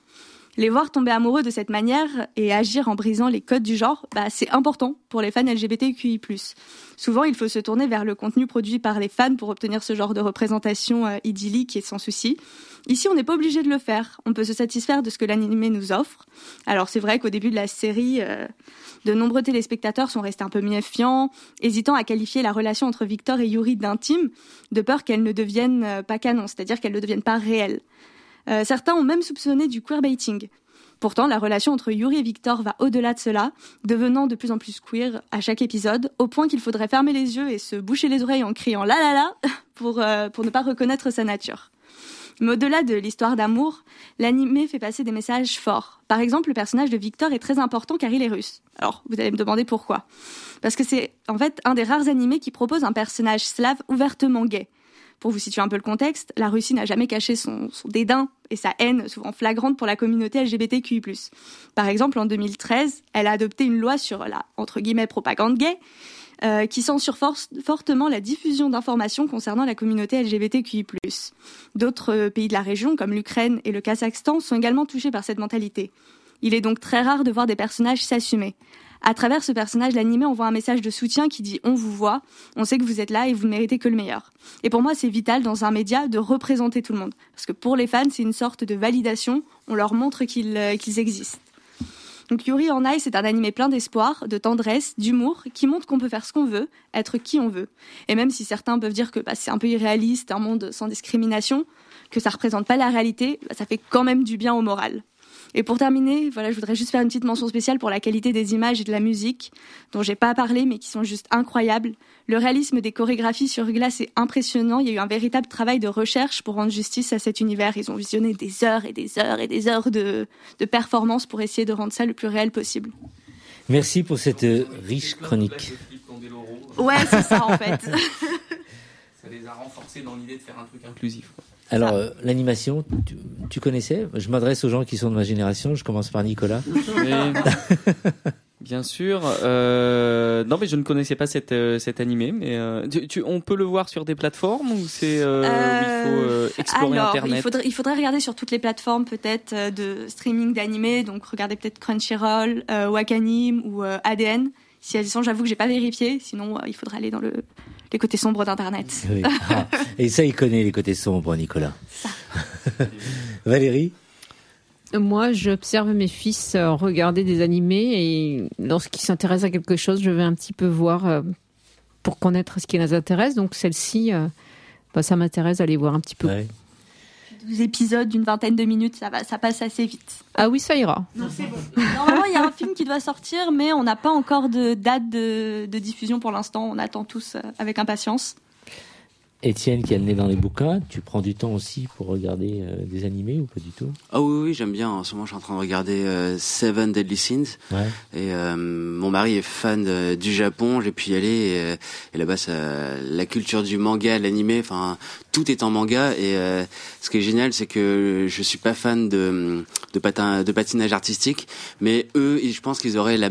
Les voir tomber amoureux de cette manière et agir en brisant les codes du genre, bah, c'est important pour les fans LGBTQI+. Souvent, il faut se tourner vers le contenu produit par les fans pour obtenir ce genre de représentation euh, idyllique et sans souci. Ici, on n'est pas obligé de le faire. On peut se satisfaire de ce que l'animé nous offre. Alors, c'est vrai qu'au début de la série, euh, de nombreux téléspectateurs sont restés un peu méfiants, hésitant à qualifier la relation entre Victor et Yuri d'intime, de peur qu'elle ne devienne euh, pas canon, c'est-à-dire qu'elle ne devienne pas réelle. Euh, certains ont même soupçonné du queerbaiting. Pourtant, la relation entre Yuri et Victor va au-delà de cela, devenant de plus en plus queer à chaque épisode, au point qu'il faudrait fermer les yeux et se boucher les oreilles en criant la la la <laughs> pour, pour ne pas reconnaître sa nature. Mais au-delà de l'histoire d'amour, l'animé fait passer des messages forts. Par exemple, le personnage de Victor est très important car il est russe. Alors, vous allez me demander pourquoi. Parce que c'est en fait un des rares animés qui propose un personnage slave ouvertement gay. Pour vous situer un peu le contexte, la Russie n'a jamais caché son, dédain et sa haine souvent flagrante pour la communauté LGBTQI+. Par exemple, en 2013, elle a adopté une loi sur la, entre guillemets, propagande gay, euh, qui censure fortement la diffusion d'informations concernant la communauté LGBTQI+. D'autres euh, pays de la région, comme l'Ukraine et le Kazakhstan, sont également touchés par cette mentalité. Il est donc très rare de voir des personnages s'assumer. À travers ce personnage, l'animé envoie un message de soutien qui dit on vous voit, on sait que vous êtes là et vous ne méritez que le meilleur. Et pour moi, c'est vital dans un média de représenter tout le monde. Parce que pour les fans, c'est une sorte de validation, on leur montre qu'ils euh, existent. Donc Yuri on Ice c'est un animé plein d'espoir, de tendresse, d'humour, qui montre qu'on peut faire ce qu'on veut, être qui on veut. Et même si certains peuvent dire que bah, c'est un peu irréaliste, un monde sans discrimination, que ça représente pas la réalité, bah, ça fait quand même du bien au moral. Et pour terminer, voilà, je voudrais juste faire une petite mention spéciale pour la qualité des images et de la musique, dont j'ai pas parlé, mais qui sont juste incroyables. Le réalisme des chorégraphies sur glace est impressionnant. Il y a eu un véritable travail de recherche pour rendre justice à cet univers. Ils ont visionné des heures et des heures et des heures de, de performance pour essayer de rendre ça le plus réel possible. Merci pour cette euh, riche chronique. Ouais, c'est ça en fait. <laughs> Ça les a renforcés dans l'idée de faire un truc inclusif. Alors, euh, l'animation, tu, tu connaissais? Je m'adresse aux gens qui sont de ma génération. Je commence par Nicolas. <laughs> Bien sûr. Euh, non, mais je ne connaissais pas cette, euh, cet animé. Mais euh, tu, tu- on peut le voir sur des plateformes ou c'est euh, il faut euh, explorer Alors, Internet il faudrait, il faudrait regarder sur toutes les plateformes peut-être de streaming d'animés. Donc, regardez peut-être Crunchyroll, euh, Wakanim ou euh, ADN. Si elles sont, j'avoue que j'ai pas vérifié. Sinon, euh, il faudrait aller dans le, les côtés sombres d'Internet. Oui. Ah, et ça, il connaît les côtés sombres, Nicolas. <laughs> Valérie Moi, j'observe mes fils euh, regarder des animés et lorsqu'ils s'intéressent à quelque chose, je vais un petit peu voir euh, pour connaître ce qui les intéresse. Donc celle-ci, euh, bah, ça m'intéresse d'aller voir un petit peu. Ouais. 12 épisodes d'une vingtaine de minutes, ça, va, ça passe assez vite. Ah oui, ça ira. Normalement, il y a un film qui doit sortir, mais on n'a pas encore de date de, de diffusion pour l'instant. On attend tous euh, avec impatience. Étienne, qui est né dans les bouquins, tu prends du temps aussi pour regarder euh, des animés ou pas du tout? Ah oui, oui, j'aime bien. En ce moment, je suis en train de regarder euh, Seven Deadly Sins. Ouais. Et euh, mon mari est fan de- du Japon. J'ai pu y aller. Et, euh, et là-bas, la culture du manga, l'animé, enfin, tout est en manga. Et euh, ce qui est génial, c'est que je suis pas fan de, de, patin, de patinage artistique. Mais eux, je pense qu'ils auraient la,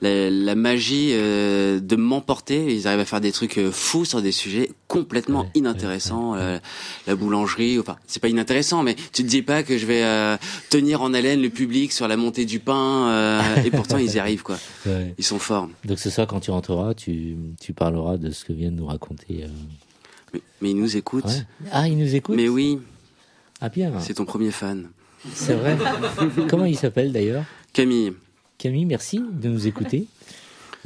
la, la magie euh, de m'emporter. Ils arrivent à faire des trucs euh, fous sur des sujets complètement Ouais, inintéressants. Euh, la boulangerie, enfin, c'est pas inintéressant, mais tu te dis pas que je vais euh, tenir en haleine le public sur la montée du pain. euh, et pourtant, ils y arrivent, quoi. <laughs> Ouais. Ils sont forts. Donc ce soir, quand tu rentreras, tu, tu parleras de ce que vient de nous raconter. euh, Mais, mais ils nous écoutent. ouais. Ah, il nous écoute Mais oui, Ah bien, c'est ton premier fan. c'est vrai. <laughs> Comment il s'appelle d'ailleurs? Camille, Camille, merci de nous écouter.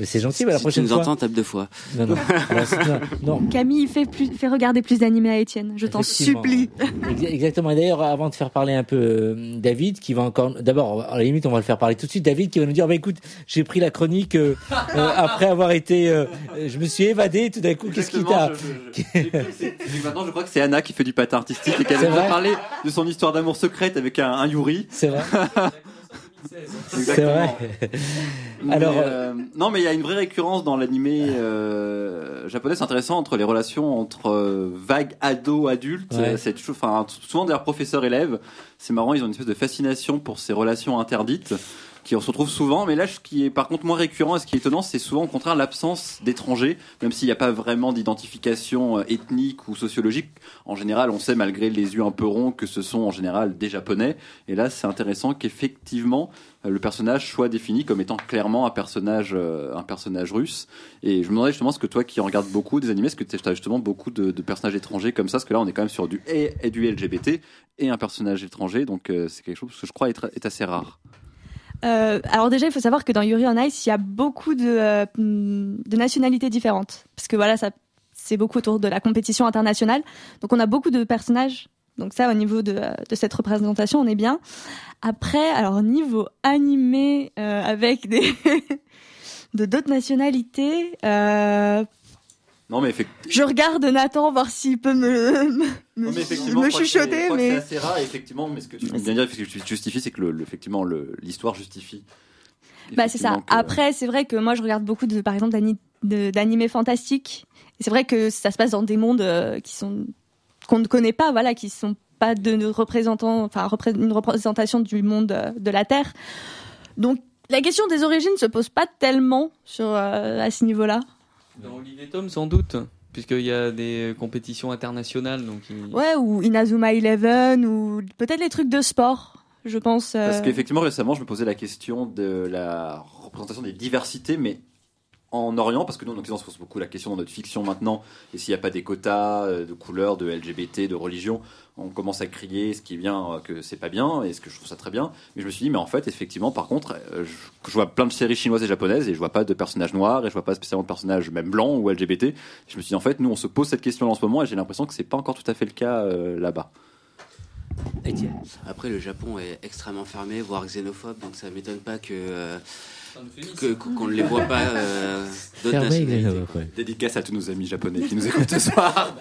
C'est gentil, mais la si tu prochaine nous fois... entends, tape deux fois. Non, non. Alors, <laughs> c'est- non, non. Camille, fais, plus, fais regarder plus d'animés à Étienne. Je t'en supplie. Exa- Exactement. Et d'ailleurs, avant de faire parler un peu euh, David, qui va encore, d'abord, à la limite, on va le faire parler tout de suite. David, qui va nous dire, bah écoute, j'ai pris la chronique euh, euh, <laughs> après avoir été, euh, je me suis évadé. Tout d'un coup, qu'est-ce qui t'a Maintenant, je crois que c'est Anna qui fait du patin artistique et <laughs> qu'elle va parler de son histoire d'amour secrète avec un, un Yuri. C'est vrai. C'est vrai. Mais, Alors, euh, non, mais il y a une vraie récurrence dans l'animé euh, japonais. C'est intéressant entre les relations entre euh, vagues ado-adultes. Ouais. C'est enfin, souvent d'ailleurs professeur-élève. C'est marrant, ils ont une espèce de fascination pour ces relations interdites qui on se retrouve souvent. Mais là, ce qui est par contre moins récurrent et ce qui est étonnant, c'est souvent au contraire l'absence d'étrangers, même s'il n'y a pas vraiment d'identification euh, ethnique ou sociologique. En général, on sait malgré les yeux un peu ronds que ce sont en général des Japonais. Et là, c'est intéressant qu'effectivement euh, le personnage soit défini comme étant clairement un personnage, euh, un personnage russe. Et je me demandais justement ce que toi qui regardes beaucoup des animés, est-ce que tu as justement beaucoup de, personnages étrangers comme ça Parce que là, on est quand même sur du et, et du LGBT et un personnage étranger, donc c'est quelque chose que je crois être, est assez rare. Euh, alors déjà, il faut savoir que dans Yuri on Ice, il y a beaucoup de, euh, de nationalités différentes. Parce que voilà, ça, c'est beaucoup autour de la compétition internationale. Donc on a beaucoup de personnages. Donc ça, au niveau de, euh, de cette représentation, on est bien. Après, alors niveau animé, euh, avec des... <laughs> de d'autres nationalités, euh, Non, mais effectivement. je regarde Nathan voir s'il peut me, me, Non, mais effectivement, chuchoter, mais... c'est assez rare, effectivement. Mais ce que tu de dire, ce que tu justifies, c'est que le, le- effectivement, l'histoire justifie. Bah c'est ça. Que- Après, c'est vrai que moi je regarde beaucoup de, par exemple, d'animés fantastiques. Et c'est vrai que ça se passe dans des mondes euh, qui sont qu'on ne connaît pas, voilà, qui sont pas de représentants, enfin une représentation du monde euh, de la Terre. Donc la question des origines se pose pas tellement sur euh, à ce niveau-là. Dans Olivier Tom, sans doute, puisqu'il y a des compétitions internationales. Donc il- Ouais, ou Inazuma Eleven, ou peut-être les trucs de sport, je pense. euh, Parce qu'effectivement, récemment, je me posais la question de la représentation des diversités, mais en Orient, parce que nous en Occident on se pose beaucoup la question dans notre fiction maintenant, et s'il n'y a pas des quotas euh, de couleurs, de LGBT, de religion, on commence à crier ce qui est bien, euh, que c'est pas bien, et ce que je trouve ça très bien. Mais je me suis dit, mais en fait, effectivement, par contre, euh, je, je vois plein de séries chinoises et japonaises, et je vois pas de personnages noirs, et je vois pas spécialement de personnages même blancs ou LGBT. Et je me suis dit, en fait, nous on se pose cette question en ce moment, et j'ai l'impression que c'est pas encore tout à fait le cas euh, là-bas. Après, le Japon est extrêmement fermé, voire xénophobe, donc ça m'étonne pas que euh, que- qu'on ne les voit pas euh. Dédicace à tous nos amis japonais qui nous écoutent ce soir.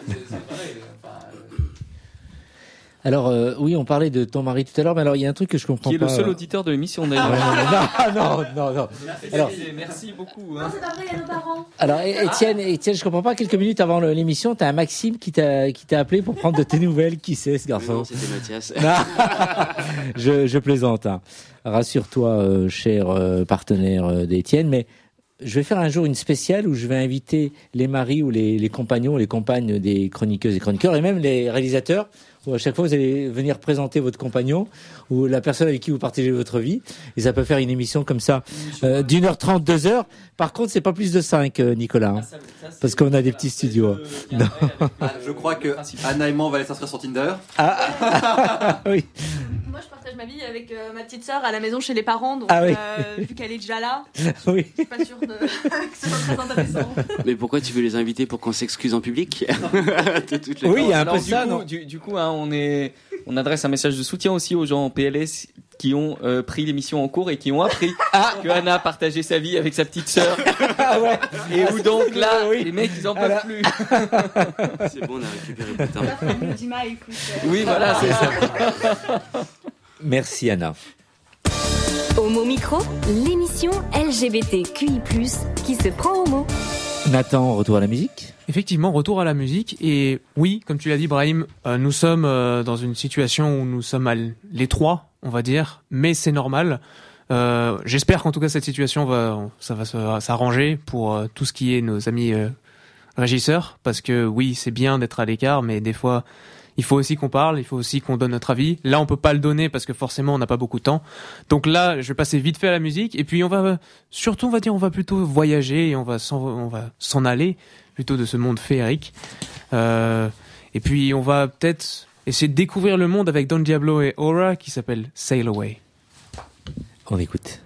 Alors, euh, oui, on parlait de ton mari tout à l'heure, mais alors il y a un truc que je comprends Qui est pas. le seul auditeur de l'émission Ouais, d'ailleurs. <laughs> non, non, non, non. Alors, Merci beaucoup. hein. c'est pas vrai, il y a nos parents. alors, Étienne, Étienne, je comprends pas. Quelques minutes avant l'émission, t'as un Maxime qui t'a qui t'a appelé pour prendre de tes nouvelles. Qui c'est ce garçon Non, c'était Mathias. <laughs> je, je plaisante. hein. Rassure-toi, euh, cher euh, partenaire euh, d'Étienne, mais je vais faire un jour une spéciale où je vais inviter les maris ou les, les compagnons, les compagnes des chroniqueuses et chroniqueurs, et même les réalisateurs, où à chaque fois vous allez venir présenter votre compagnon ou la personne avec qui vous partagez votre vie, et ça peut faire une émission comme ça euh, d'une heure trente, deux heures. Par contre, c'est pas plus de cinq, euh, Nicolas, hein, parce qu'on a des petits studios. Non. <laughs> Ah, je crois que Anna et moi on va aller s'inscrire sur Tinder. Ah, <laughs> oui. Moi, je partage ma vie avec euh, ma petite sœur à la maison chez les parents, donc Ah oui. euh, vu qu'elle est déjà là, <laughs> oui. je suis pas sûre de... <laughs> que ce soit très intéressant. Mais pourquoi tu veux les inviter pour qu'on s'excuse en public? <laughs> De toutes les Oui, il y a un Alors, peu du ça, coup, non du, du coup, hein, on est, on adresse un message de soutien aussi aux gens en PLS qui ont euh, pris l'émission en cours et qui ont appris <laughs> que Anna partageait sa vie avec sa petite sœur. <laughs> Ah ouais. Et où donc là, Oui. les mecs ils en Ah peuvent plus. <laughs> C'est bon, on a récupéré. Dima, écoute. euh, Oui, voilà, c'est ça. Merci Anna. Homo Micro, l'émission LGBTQI+, qui se prend au mot. Nathan, retour à la musique Effectivement, retour à la musique. Et oui, comme tu l'as dit, Brahim, euh, nous sommes euh, dans une situation où nous sommes à l- les trois, on va dire, mais c'est normal. Euh, J'espère qu'en tout cas cette situation va, ça va s'arranger pour euh, tout ce qui est nos amis euh, régisseurs, parce que oui, c'est bien d'être à l'écart, mais des fois, il faut aussi qu'on parle, il faut aussi qu'on donne notre avis. Là, on peut pas le donner parce que forcément, on n'a pas beaucoup de temps. Donc là, je vais passer vite fait à la musique, et puis on va surtout, on va dire, on va plutôt voyager et on va s'en, va s'en aller plutôt de ce monde féerique. Euh, et puis on va peut-être essayer de découvrir le monde avec Don Diablo et Aura qui s'appelle Sail Away. On écoute.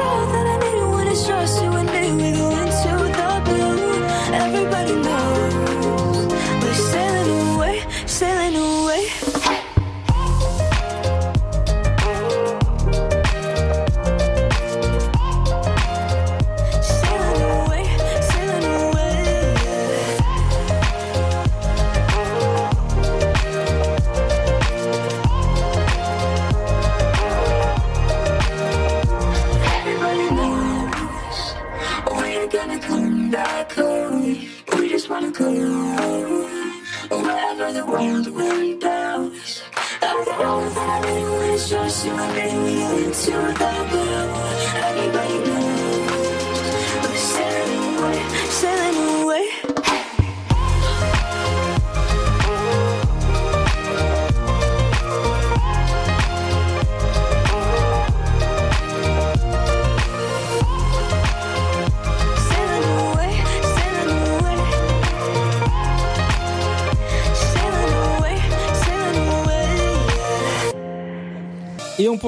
all the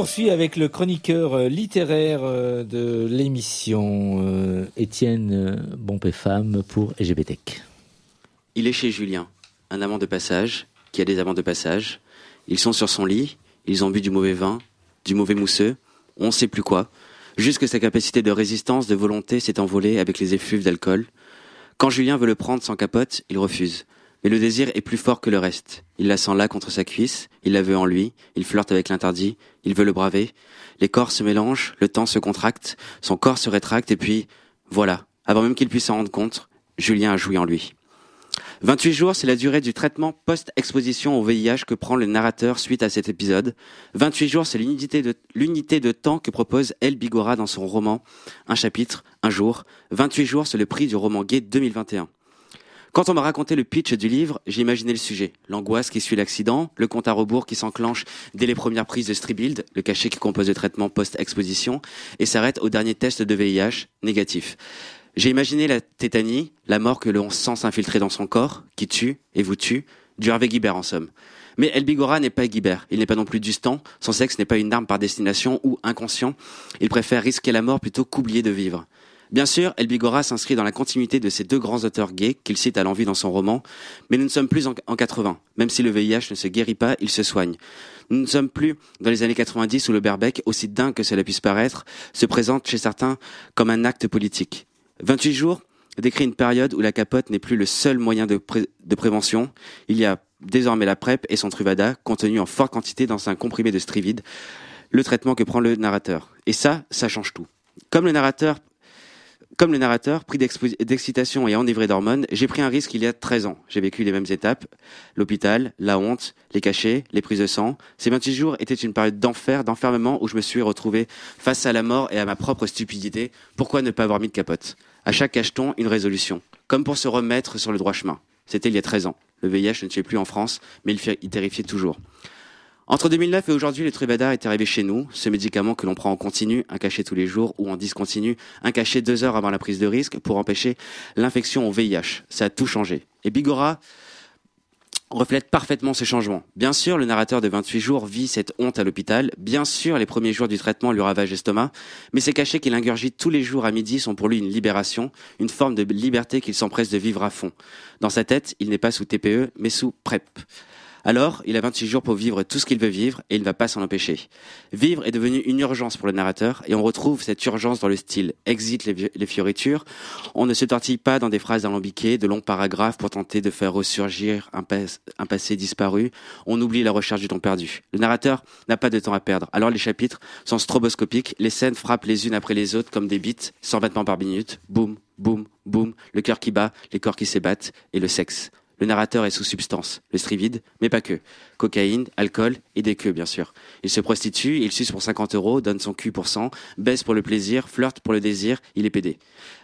poursuit avec le chroniqueur euh, littéraire euh, de l'émission, euh, Étienne Bompé-Femme pour LGBTech. Il est chez Julien, un amant de passage, qui a des amants de passage. Ils sont sur son lit, ils ont bu du mauvais vin, du mauvais mousseux, on ne sait plus quoi. Juste que sa capacité de résistance, de volonté s'est envolée avec les effluves d'alcool. Quand Julien veut le prendre sans capote, il refuse. Mais le désir est plus fort que le reste. Il la sent là contre sa cuisse, il la veut en lui, il flirte avec l'interdit, il veut le braver. Les corps se mélangent, le temps se contracte, son corps se rétracte et puis, voilà, avant même qu'il puisse s'en rendre compte, Julien a joui en lui. 28 jours, c'est la durée du traitement post-exposition au VIH que prend le narrateur suite à cet épisode. 28 jours, c'est l'unité de, l'unité de temps que propose El Bigora dans son roman Un chapitre, un jour. 28 jours, c'est le prix du roman gay 2021. Quand on m'a raconté le pitch du livre, j'ai imaginé le sujet. L'angoisse qui suit l'accident, le compte à rebours qui s'enclenche dès les premières prises de Stribild, le cachet qui compose le traitement post-exposition, et s'arrête au dernier test de VIH, négatif. J'ai imaginé la tétanie, la mort que l'on sent s'infiltrer dans son corps, qui tue et vous tue, du Hervé Guibert en somme. Mais El Bigora n'est pas Guibert, il n'est pas non plus Dustan, son sexe n'est pas une arme par destination ou inconscient, il préfère risquer la mort plutôt qu'oublier de vivre. Bien sûr, El Bigora s'inscrit dans la continuité de ces deux grands auteurs gays qu'il cite à l'envie dans son roman, mais nous ne sommes plus en, en 80. Même si le VIH ne se guérit pas, il se soigne. Nous ne sommes plus dans les années 90 où le berbec, aussi dingue que cela puisse paraître, se présente chez certains comme un acte politique. 28 jours décrit une période où la capote n'est plus le seul moyen de, de prévention. Il y a désormais la PrEP et son Truvada, contenu en forte quantité dans un comprimé de Strivide, le traitement que prend le narrateur. Et ça, ça change tout. Comme le narrateur comme le narrateur, pris d'excitation et enivré d'hormones, j'ai pris un risque il y a 13 ans. J'ai vécu les mêmes étapes. L'hôpital, la honte, les cachets, les prises de sang. Ces 28 jours étaient une période d'enfer, d'enfermement où je me suis retrouvé face à la mort et à ma propre stupidité. Pourquoi ne pas avoir mis de capote? À chaque cacheton, une résolution. Comme pour se remettre sur le droit chemin. C'était il y a 13 ans. Le VIH ne tuait plus en France, mais il, il terrifiait toujours. Entre 2009 et aujourd'hui, le Truvada est arrivé chez nous, ce médicament que l'on prend en continu, un cachet tous les jours, ou en discontinu, un cachet deux heures avant la prise de risque pour empêcher l'infection au VIH. Ça a tout changé. Et Bigora reflète parfaitement ce changement. Bien sûr, le narrateur de 28 jours vit cette honte à l'hôpital. Bien sûr, les premiers jours du traitement lui ravagent l'estomac. Mais ces cachets qu'il ingurgite tous les jours à midi sont pour lui une libération, une forme de liberté qu'il s'empresse de vivre à fond. Dans sa tête, il n'est pas sous TPE, mais sous PrEP. Alors, il a 26 jours pour vivre tout ce qu'il veut vivre et il ne va pas s'en empêcher. Vivre est devenu une urgence pour le narrateur et on retrouve cette urgence dans le style. Exit les, fioritures. On ne se tortille pas dans des phrases alambiquées, de longs paragraphes pour tenter de faire ressurgir un, pas- un passé disparu. On oublie la recherche du temps perdu. Le narrateur n'a pas de temps à perdre. Alors les chapitres sont stroboscopiques. Les scènes frappent les unes après les autres comme des beats, 100 battements par minute. Boum, boum, boum. Le cœur qui bat, les corps qui s'ébattent et le sexe. Le narrateur est sous substance, le strivide, mais pas que. Cocaïne, alcool et des queues, bien sûr. Il se prostitue, il suce pour 50 euros, donne son cul pour 100, baisse pour le plaisir, flirte pour le désir, il est pédé.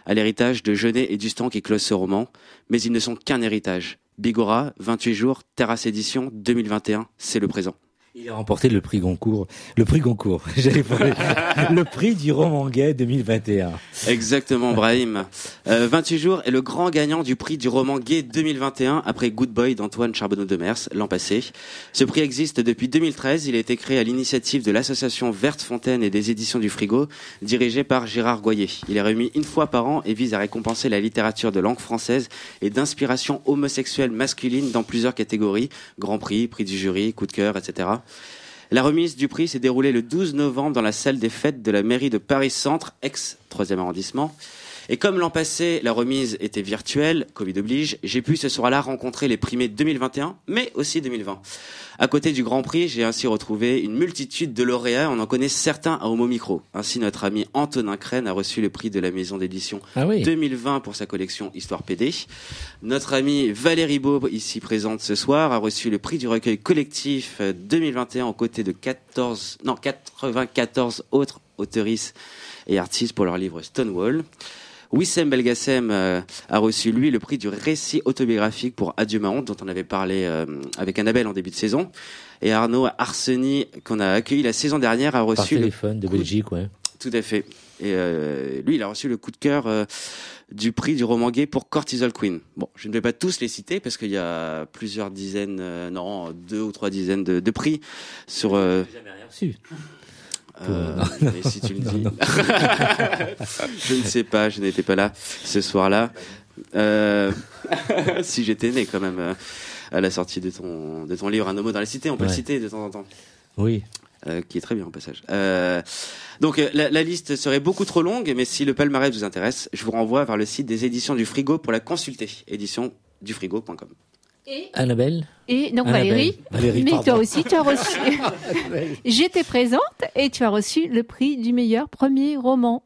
À l'héritage de Genet et Dustan qui close ce roman, mais ils ne sont qu'un héritage. Bigora, 28 jours, Terrasse Édition, 2021, c'est le présent. Il a remporté le prix Goncourt. Le prix Goncourt. <laughs> J'allais parler. le prix du roman gay 2021. Exactement, Brahim. Euh, 28 jours est le grand gagnant du prix du roman gay 2021 après Good Boy d'Antoine Charbonneau de Mers l'an passé. Ce prix existe depuis 2013. Il a été créé à l'initiative de l'association Verte Fontaine et des éditions du Frigo, dirigée par Gérard Goyer. Il est remis une fois par an et vise à récompenser la littérature de langue française et d'inspiration homosexuelle masculine dans plusieurs catégories. Grand prix, prix du jury, coup de cœur, etc. La remise du prix s'est déroulée le 12 novembre dans la salle des fêtes de la mairie de Paris-Centre, ex 3e arrondissement. Et comme l'an passé, la remise était virtuelle, Covid oblige, j'ai pu ce soir-là rencontrer les primés 2021, mais aussi 2020. À côté du Grand Prix, j'ai ainsi retrouvé une multitude de lauréats. On en connaît certains à Homo Micro. Ainsi, notre ami Antonin Crène a reçu le prix de la maison d'édition Ah oui. 2020 pour sa collection Histoire PD. Notre amie Valérie Beau, ici présente ce soir, a reçu le prix du recueil collectif euh, 2021 aux côtés de 14, non, 94 autres auteuristes et artistes pour leur livre Stonewall. Wissem Belgassem euh, a reçu, lui, le prix du récit autobiographique pour Adieu ma honte, dont on avait parlé euh, avec Annabelle en début de saison. Et Arnaud Arseny, qu'on a accueilli la saison dernière, a Par reçu le téléphone de Belgique, ouais. tout à fait. Et euh, lui, il a reçu le coup de cœur euh, du prix du roman gay pour Cortisol Queen. Bon, je ne vais pas tous les citer parce qu'il y a plusieurs dizaines, euh, non, deux ou trois dizaines de, de prix sur. Euh, Reçu. Euh, Non, <laughs> mais si tu le dis, <laughs> je ne sais pas, je n'étais pas là ce soir-là. Euh, <laughs> si j'étais né quand même euh, à la sortie de ton de ton livre Un homo dans la cité, on peut le citer de temps en temps Oui. euh, qui est très bien au passage. Euh, donc euh, la, la liste serait beaucoup trop longue, mais si le palmarès vous intéresse, je vous renvoie vers le site des éditions du Frigo pour la consulter. Édition du frigo.com. Annabelle Et donc Annabelle. Valérie, Valérie, mais pardon. toi aussi tu as reçu. <laughs> J'étais présente et tu as reçu le prix du meilleur premier roman.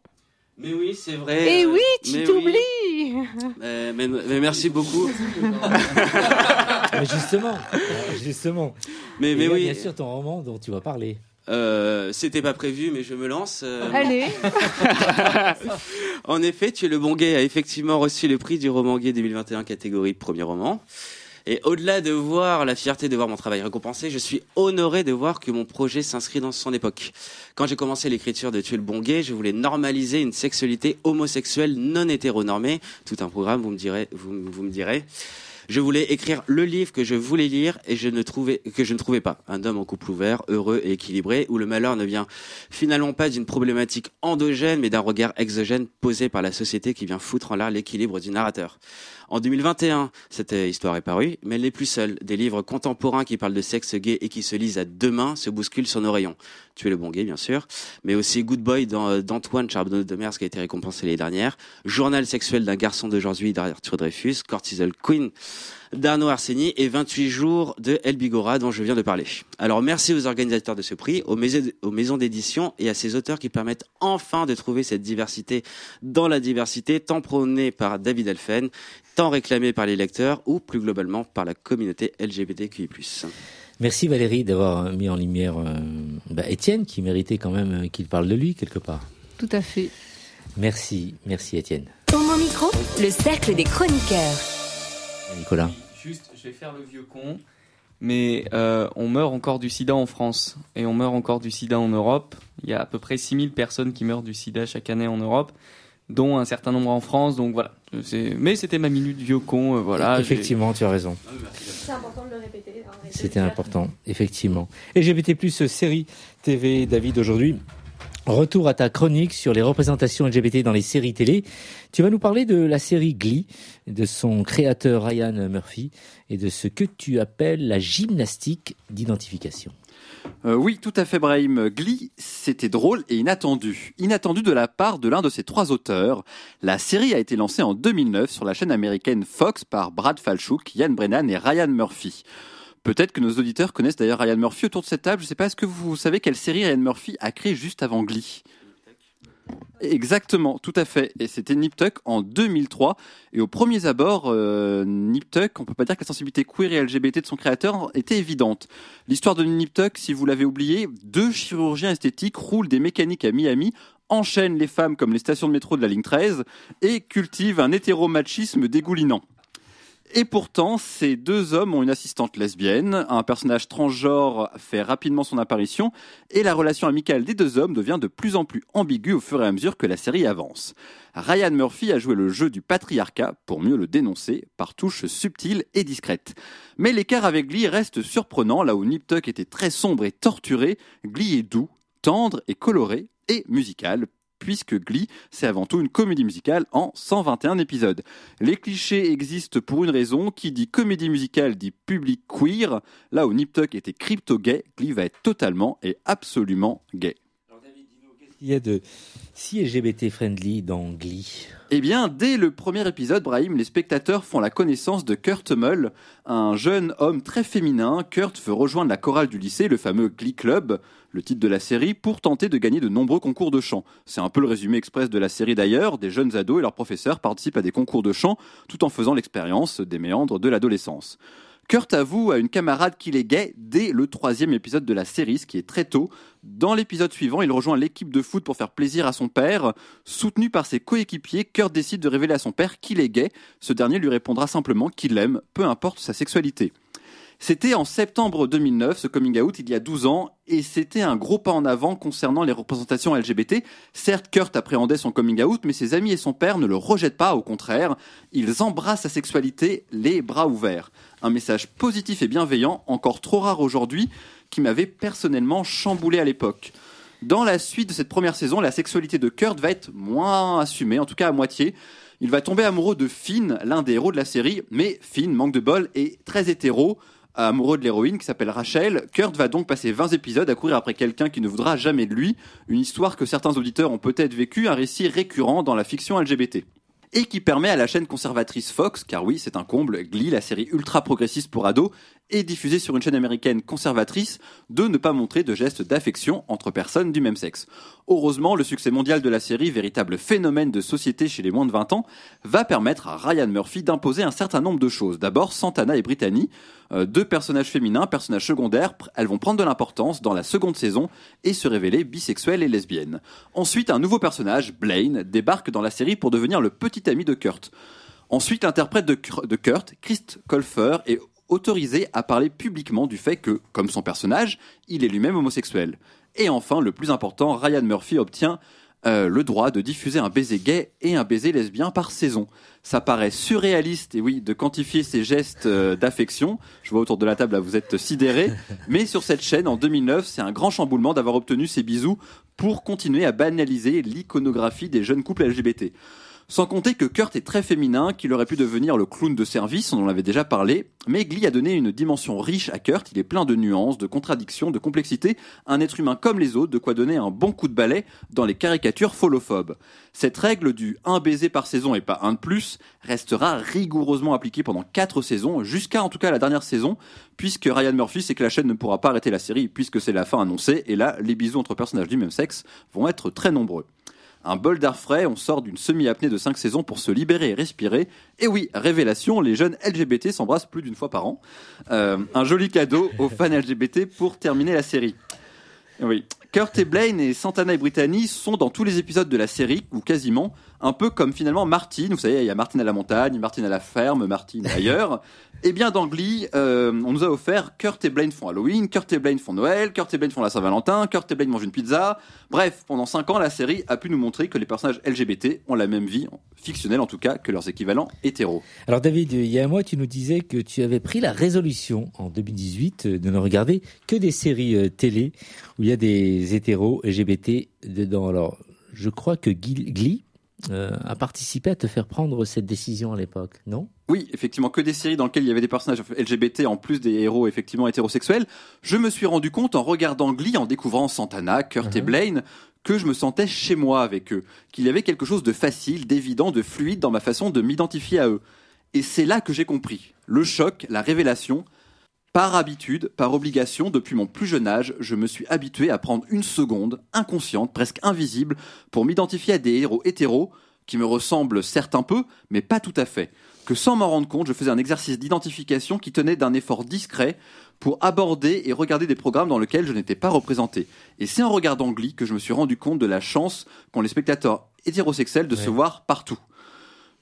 Mais oui, c'est vrai. Et euh, oui, tu mais t'oublies. oui. Euh, mais, mais merci beaucoup. <laughs> Mais justement, euh, justement. Mais, Et oui, Bien sûr, ton roman dont tu vas parler. euh, c'était pas prévu, mais je me lance. euh. Allez, <laughs> En effet, Tu es le bon gay a effectivement reçu le prix du roman gay 2021 catégorie premier roman. Et au-delà de voir la fierté de voir mon travail récompensé, je suis honoré de voir que mon projet s'inscrit dans son époque. Quand j'ai commencé l'écriture de Tu es le bon gay, je voulais normaliser une sexualité homosexuelle non hétéronormée. Tout un programme, vous me direz, vous me direz. Je voulais écrire le livre que je voulais lire et que je ne trouvais pas. Un homme en couple ouvert, heureux et équilibré, où le malheur ne vient finalement pas d'une problématique endogène, mais d'un regard exogène posé par la société qui vient foutre en l'air l'équilibre du narrateur. En 2021, cette histoire est parue, mais elle n'est plus seule. Des livres contemporains qui parlent de sexe gay et qui se lisent à deux mains se bousculent sur nos rayons. Tu es le bon gay, bien sûr, mais aussi Good Boy euh, d'Antoine Charbonneau de Mers qui a été récompensé l'année dernière, Journal sexuel d'un garçon d'aujourd'hui d'Arthur Dreyfus, Cortisol Queen d'Arnaud Arseny et 28 jours de El Bigora dont je viens de parler. Alors merci aux organisateurs de ce prix, aux maisons, aux maisons d'édition et à ces auteurs qui permettent enfin de trouver cette diversité dans la diversité tant prônée par David Elfen, tant réclamée par les lecteurs ou plus globalement par la communauté LGBTQI+. Merci Valérie d'avoir mis en lumière euh, bah, Étienne qui méritait quand même euh, qu'il parle de lui quelque part. tout à fait. Merci, merci Étienne. Homo Micro, le cercle des chroniqueurs. Nicolas. Juste, je vais faire le vieux con, mais euh, on meurt encore du sida en France et on meurt encore du sida en Europe. Il y a à peu près 6000 personnes qui meurent du sida chaque année en Europe, dont un certain nombre en France. Donc voilà. Mais c'était ma minute vieux con. euh, voilà. effectivement, tu as raison. C'est important de le répéter. C'était important, effectivement. LGBT plus série TV, David, aujourd'hui. Retour à ta chronique sur les représentations LGBT dans les séries télé. Tu vas nous parler de la série Glee, de son créateur Ryan Murphy et de ce que tu appelles la gymnastique d'identification. Euh, oui, tout à fait, Brahim. Glee, c'était drôle et inattendu. Inattendu de la part de l'un de ses trois auteurs. La série a été lancée en 2009 sur la chaîne américaine Fox par Brad Falchuk, Ian Brennan et Ryan Murphy. Peut-être que nos auditeurs connaissent d'ailleurs Ryan Murphy autour de cette table. Je ne sais pas, est-ce que vous savez quelle série Ryan Murphy a créée juste avant Glee? Exactement, tout à fait. Et c'était Nip Tuck en 2003. Et aux premiers abords, euh, Nip Tuck, on peut pas dire que la sensibilité queer et LGBT de son créateur était évidente. L'histoire de Nip Tuck, si vous l'avez oublié, deux chirurgiens esthétiques roulent des mécaniques à Miami, enchaînent les femmes comme les stations de métro de la ligne 13 et cultivent un hétéromachisme dégoulinant. Et pourtant, ces deux hommes ont une assistante lesbienne, un personnage transgenre fait rapidement son apparition, et la relation amicale des deux hommes devient de plus en plus ambiguë au fur et à mesure que la série avance. Ryan Murphy a joué le jeu du patriarcat pour mieux le dénoncer par touches subtiles et discrètes. Mais l'écart avec Glee reste surprenant, là où Nip Tuck était très sombre et torturé, Glee est doux, tendre et coloré, et musical, puisque Glee, c'est avant tout une comédie musicale en 121 épisodes. Les clichés existent pour une raison, qui dit comédie musicale dit public queer, là où Nip Tuck était crypto-gay, Glee va être totalement et absolument gay. Il y a de si LGBT friendly dans Glee. Eh bien, dès le premier épisode, Brahim, les spectateurs font la connaissance de Kurt Mull, un jeune homme très féminin. Kurt veut rejoindre la chorale du lycée, le fameux Glee Club, le titre de la série, pour tenter de gagner de nombreux concours de chant. C'est un peu le résumé express de la série d'ailleurs. Des jeunes ados et leurs professeurs participent à des concours de chant tout en faisant l'expérience des méandres de l'adolescence. Kurt avoue à une camarade qu'il est gay dès le troisième épisode de la série, ce qui est très tôt. Dans l'épisode suivant, il rejoint l'équipe de foot pour faire plaisir à son père. Soutenu par ses coéquipiers, Kurt décide de révéler à son père qu'il est gay. Ce dernier lui répondra simplement qu'il l'aime, peu importe sa sexualité. C'était en septembre 2009, ce coming out, il y a 12 ans, et c'était un gros pas en avant concernant les représentations LGBT. Certes, Kurt appréhendait son coming out, mais ses amis et son père ne le rejettent pas, au contraire. Ils embrassent sa sexualité les bras ouverts. Un message positif et bienveillant, encore trop rare aujourd'hui, qui m'avait personnellement chamboulé à l'époque. Dans la suite de cette première saison, la sexualité de Kurt va être moins assumée, en tout cas à moitié. Il va tomber amoureux de Finn, l'un des héros de la série, mais Finn, manque de bol, est très hétéro, amoureux de l'héroïne qui s'appelle Rachel. Kurt va donc passer 20 épisodes à courir après quelqu'un qui ne voudra jamais de lui, une histoire que certains auditeurs ont peut-être vécu, un récit récurrent dans la fiction LGBT et qui permet à la chaîne conservatrice Fox, car oui, c'est un comble, Glee, la série ultra progressiste pour ados, et diffusée sur une chaîne américaine conservatrice, de ne pas montrer de gestes d'affection entre personnes du même sexe. Heureusement, le succès mondial de la série, véritable phénomène de société chez les moins de 20 ans, va permettre à Ryan Murphy d'imposer un certain nombre de choses. D'abord, Santana et Brittany, euh, deux personnages féminins, personnages secondaires, elles vont prendre de l'importance dans la seconde saison et se révéler bisexuelles et lesbiennes. Ensuite, un nouveau personnage, Blaine, débarque dans la série pour devenir le petit ami de Kurt. Ensuite, l'interprète de, de Kurt, Christ Colfer, est autorisé à parler publiquement du fait que, comme son personnage, il est lui-même homosexuel. Et enfin, le plus important, Ryan Murphy obtient euh, le droit de diffuser un baiser gay et un baiser lesbien par saison. Ça paraît surréaliste, et oui, de quantifier ces gestes euh, d'affection. Je vois autour de la table, là, vous êtes sidérés. <laughs> Mais sur cette chaîne, en 2009, c'est un grand chamboulement d'avoir obtenu ces bisous pour continuer à banaliser l'iconographie des jeunes couples LGBT. Sans compter que Kurt est très féminin, qu'il aurait pu devenir le clown de service, on en avait déjà parlé, mais Glee a donné une dimension riche à Kurt, il est plein de nuances, de contradictions, de complexité, un être humain comme les autres, de quoi donner un bon coup de balai dans les caricatures folophobes. Cette règle du un baiser par saison et pas un de plus restera rigoureusement appliquée pendant quatre saisons, jusqu'à en tout cas la dernière saison, puisque Ryan Murphy sait que la chaîne ne pourra pas arrêter la série puisque c'est la fin annoncée, et là, les bisous entre personnages du même sexe vont être très nombreux un bol d'air frais, on sort d'une semi-apnée de 5 saisons pour se libérer et respirer. Et oui, révélation, les jeunes LGBT s'embrassent plus d'une fois par an. Euh, un joli cadeau aux fans LGBT pour terminer la série. Oui. Kurt et Blaine et Santana et Brittany sont dans tous les épisodes de la série, ou quasiment, un peu comme finalement Martine. Vous savez, il y a Martine à la montagne, Martine à la ferme, Martine <laughs> ailleurs. Eh bien, dans Glee, euh, on nous a offert Kurt et Blaine font Halloween, Kurt et Blaine font Noël, Kurt et Blaine font la Saint-Valentin, Kurt et Blaine mangent une pizza. Bref, pendant 5 ans, la série a pu nous montrer que les personnages LGBT ont la même vie, fictionnelle en tout cas, que leurs équivalents hétéros. Alors David, il y a un mois, tu nous disais que tu avais pris la résolution en 2018 de ne regarder que des séries euh, télé où il y a des hétéros LGBT dedans. Alors, je crois que Glee euh, a participé à te faire prendre cette décision à l'époque, non? Oui, effectivement, que des séries dans lesquelles il y avait des personnages LGBT en plus des héros effectivement hétérosexuels. Je me suis rendu compte en regardant Glee, en découvrant Santana, Kurt et Mhm. Blaine, que je me sentais chez moi avec eux, qu'il y avait quelque chose de facile, d'évident, de fluide dans ma façon de m'identifier à eux. Et c'est là que j'ai compris. Le choc, la révélation. Par habitude, par obligation, depuis mon plus jeune âge, je me suis habitué à prendre une seconde, inconsciente, presque invisible, pour m'identifier à des héros hétéros qui me ressemblent certes un peu, mais pas tout à fait. Que sans m'en rendre compte, je faisais un exercice d'identification qui tenait d'un effort discret pour aborder et regarder des programmes dans lesquels je n'étais pas représenté. Et c'est en regardant Glee que je me suis rendu compte de la chance qu'ont les spectateurs hétérosexuels de se voir partout.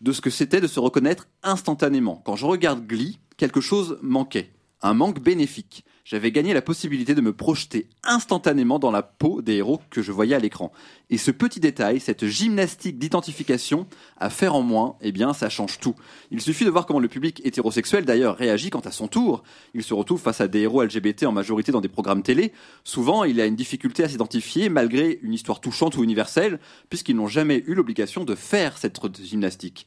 De ce que c'était de se reconnaître instantanément. Quand je regarde Glee, quelque chose manquait. Un manque bénéfique. J'avais gagné la possibilité de me projeter instantanément dans la peau des héros que je voyais à l'écran. Et ce petit détail, cette gymnastique d'identification à faire en moins, eh bien, ça change tout. Il suffit de voir comment le public hétérosexuel d'ailleurs réagit quand à son tour. Il se retrouve face à des héros LGBT en majorité dans des programmes télé. Souvent, il a une difficulté à s'identifier malgré une histoire touchante ou universelle, puisqu'ils n'ont jamais eu l'obligation de faire cette gymnastique.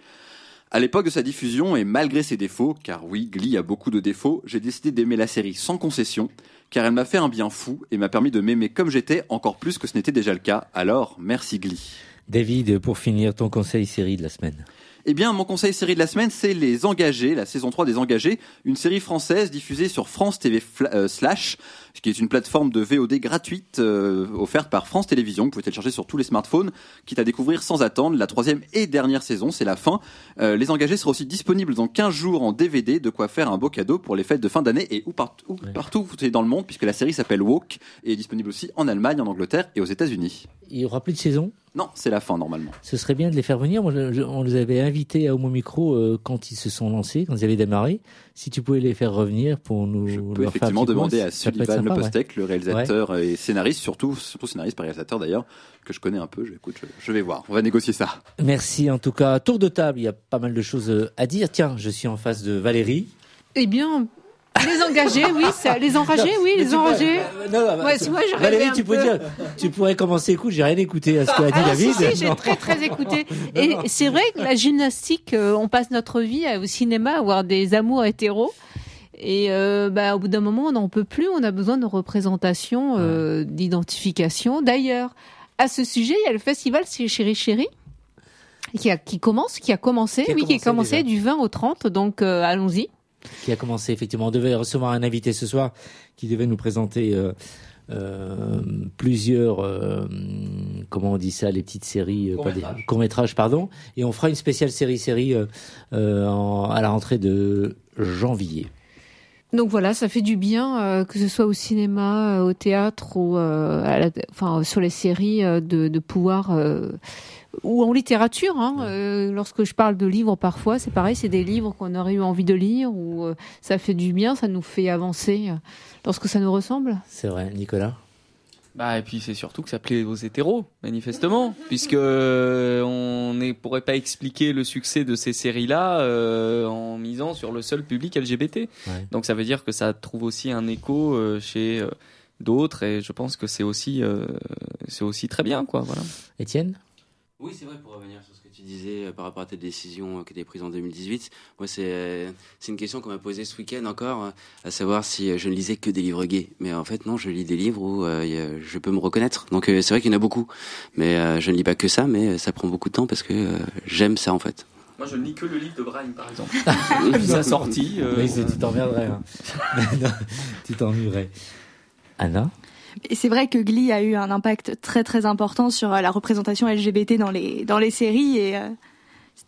À l'époque de sa diffusion, et malgré ses défauts, car oui, Glee a beaucoup de défauts, j'ai décidé d'aimer la série sans concession, car elle m'a fait un bien fou et m'a permis de m'aimer comme j'étais encore plus que ce n'était déjà le cas. Alors, merci Glee. David, pour finir, ton conseil série de la semaine. Eh bien, mon conseil série de la semaine, c'est Les Engagés, la saison 3 des Engagés, une série française diffusée sur France TV Fla- euh, Slash, qui est une plateforme de VOD gratuite euh, offerte par France Télévisions. Vous pouvez télécharger sur tous les smartphones, quitte à découvrir sans attendre la troisième et dernière saison, c'est la fin. Euh, les Engagés sera aussi disponible dans 15 jours en DVD, de quoi faire un beau cadeau pour les fêtes de fin d'année et où, où partout vous êtes dans le monde, puisque la série s'appelle Walk et est disponible aussi en Allemagne, en Angleterre et aux États-Unis. Il y aura plus de saison? Non, c'est la fin normalement. Ce serait bien de les faire venir. Moi, je- je- on les avait invités à Homo Micro euh, quand ils se sont lancés, quand ils avaient démarré. Si tu pouvais les faire revenir pour nous. Je peux effectivement demander à Sullivan Le ouais. Postek, le réalisateur et scénariste, surtout, surtout scénariste par réalisateur d'ailleurs, que je connais un peu. Je, écoute, je, je vais voir. On va négocier ça. Merci en tout cas. Tour de table, il y a pas mal de choses euh, à dire. Tiens, je suis en face de Valérie. Eh bien, les engagés, oui, ça- les enragés, oui, les pourrais- enragés. euh, non, non, Ouais, si moi, je rêvais Valérie, un tu, peux peu. dire, tu pourrais commencer. Écoute, j'ai rien écouté à ce qu'a dit Ah, David. si, si, j'ai très très écouté. <laughs> Et c'est vrai que la gymnastique, euh, on passe notre vie au cinéma à voir des amours hétéros. Et euh, bah, au bout d'un moment, on n'en peut plus. On a besoin de représentation, euh, d'identification. D'ailleurs, à ce sujet, il y a le festival Chéri Chéri qui, a, qui commence, qui a commencé, Qui a oui, qui a commencé déjà. du 20 au 30. Donc, euh, allons-y. qui a commencé effectivement. On devait recevoir un invité ce soir qui devait nous présenter euh, euh, plusieurs, euh, comment on dit ça, les petites séries, euh, pas des- Courts-métrages. courts-métrages, pardon. Et on fera une spéciale série-série euh, euh, à la rentrée de janvier. Donc voilà, ça fait du bien, euh, que ce soit au cinéma, euh, au théâtre ou euh, à la- enfin, sur les séries, de, de pouvoir, euh, ou en littérature. Hein, euh, lorsque je parle de livres, parfois, c'est pareil, c'est des livres qu'on aurait eu envie de lire, ou euh, ça fait du bien, ça nous fait avancer lorsque ça nous ressemble. C'est vrai, Nicolas? Bah et puis c'est surtout que ça plaît aux hétéros, manifestement, <laughs> puisque euh, on ne pourrait pas expliquer le succès de ces séries-là euh, en misant sur le seul public LGBT. Ouais. Donc ça veut dire que ça trouve aussi un écho euh, chez euh, d'autres, et je pense que c'est aussi euh, c'est aussi très bien, quoi. Voilà. Étienne? Oui, c'est vrai, pour revenir sur tu disais euh, par rapport à ta décision euh, qui était prise en 2018, moi, c'est euh, c'est une question qu'on m'a posée ce week-end encore, à savoir si je ne lisais que des livres gays. Mais en fait, non, je lis des livres où euh, je peux me reconnaître. Donc, euh, c'est vrai qu'il y en a beaucoup. Mais euh, je ne lis pas que ça, mais ça prend beaucoup de temps parce que euh, j'aime ça, en fait. Moi, je ne lis que le livre de Brian, par exemple. <laughs> Sa sortie. euh, Oui, tu t'emmerderais. hein. Non, <laughs> tu t'ennuierais. Anna? Et c'est vrai que Glee a eu un impact très très important sur euh, la représentation LGBT dans les dans les séries et euh,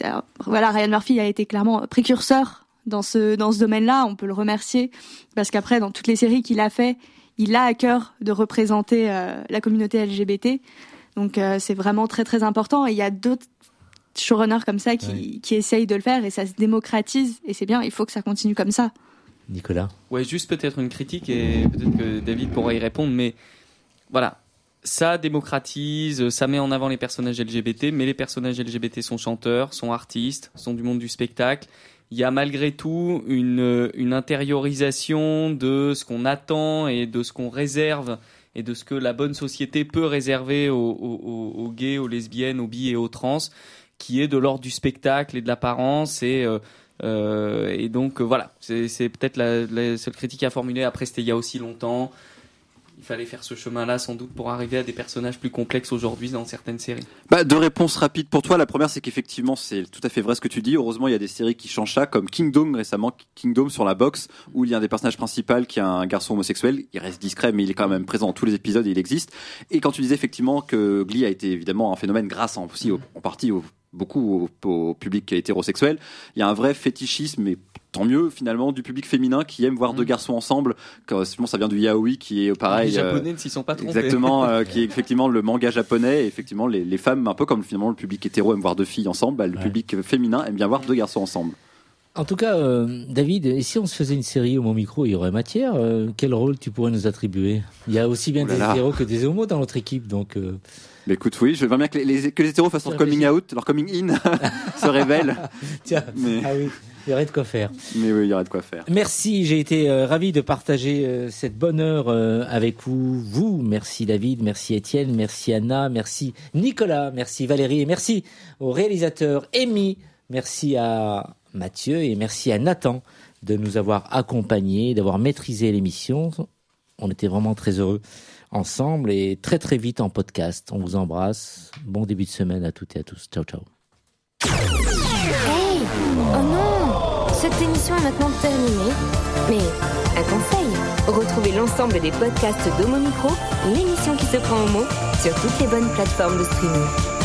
euh, voilà Ryan Murphy a été clairement précurseur dans ce dans ce domaine-là. On peut le remercier parce qu'après dans toutes les séries qu'il a fait, il a à cœur de représenter euh, la communauté LGBT. Donc euh, c'est vraiment très très important et il y a d'autres showrunners comme ça qui, qui essayent de le faire et ça se démocratise et c'est bien, il faut que ça continue comme ça. Nicolas Ouais, juste peut-être une critique et peut-être que David pourra y répondre, mais voilà. Ça démocratise, ça met en avant les personnages LGBT, mais les personnages LGBT sont chanteurs, sont artistes, sont du monde du spectacle. Il y a malgré tout une, une intériorisation de ce qu'on attend et de ce qu'on réserve et de ce que la bonne société peut réserver aux, aux- gays, aux lesbiennes, aux bi et aux trans, qui est de l'ordre du spectacle et de l'apparence et euh, euh, et donc euh, voilà, c'est peut-être la, seule critique à formuler. Après, c'était il y a aussi longtemps. Il fallait faire ce chemin-là sans doute pour arriver à des personnages plus complexes aujourd'hui dans certaines séries. Bah, deux réponses rapides pour toi. La première, c'est qu'effectivement, c'est tout à fait vrai ce que tu dis. Heureusement, il y a des séries qui changent ça, comme Kingdom récemment, Kingdom sur la boxe, où il y a un des personnages principaux qui est un garçon homosexuel. Il reste discret, mais il est quand même présent dans tous les épisodes et il existe. Et quand tu disais effectivement que Glee a été évidemment un phénomène grâce en, aussi au- en partie au, beaucoup au, au public hétérosexuel, il y a un vrai fétichisme, mais tant mieux finalement, du public féminin qui aime voir deux garçons ensemble. Quand, sinon, ça vient du yaoi qui est pareil. les euh, Japonais ne s'y sont pas trompés. Exactement, euh, qui est <laughs> effectivement le manga japonais. Et effectivement, les, les femmes, un peu comme finalement le public hétéro aime voir deux filles ensemble, bah, le Ouais. public féminin aime bien voir deux garçons ensemble. En tout cas, euh, David, et si on se faisait une série homo micro, il y aurait matière. euh, quel rôle tu pourrais nous attribuer? Il y a aussi bien Oh là des hétéros que des homos dans notre équipe, donc euh, Mais écoute, oui, je veux bien que les, les- que les hétéros fassent leur coming out, leur coming in <laughs> se révèlent. <laughs> tiens, Mais, ah oui, il y aurait de quoi faire. mais oui, il y aurait de quoi faire. Merci, j'ai été euh, ravi de partager euh, cette bonne heure euh, avec vous. Vous, merci David, merci Étienne, merci Anna, merci Nicolas, merci Valérie et merci au réalisateur Amy Merci à Mathieu et merci à Nathan de nous avoir accompagnés, d'avoir maîtrisé l'émission. On était vraiment très heureux ensemble et très très vite en podcast. On vous embrasse. Bon début de semaine à toutes et à tous. Ciao ciao. Hey Oh non Cette émission est maintenant terminée. Mais un conseil retrouvez l'ensemble des podcasts d'Homo Micro, l'émission qui se prend au mot, sur toutes les bonnes plateformes de streaming.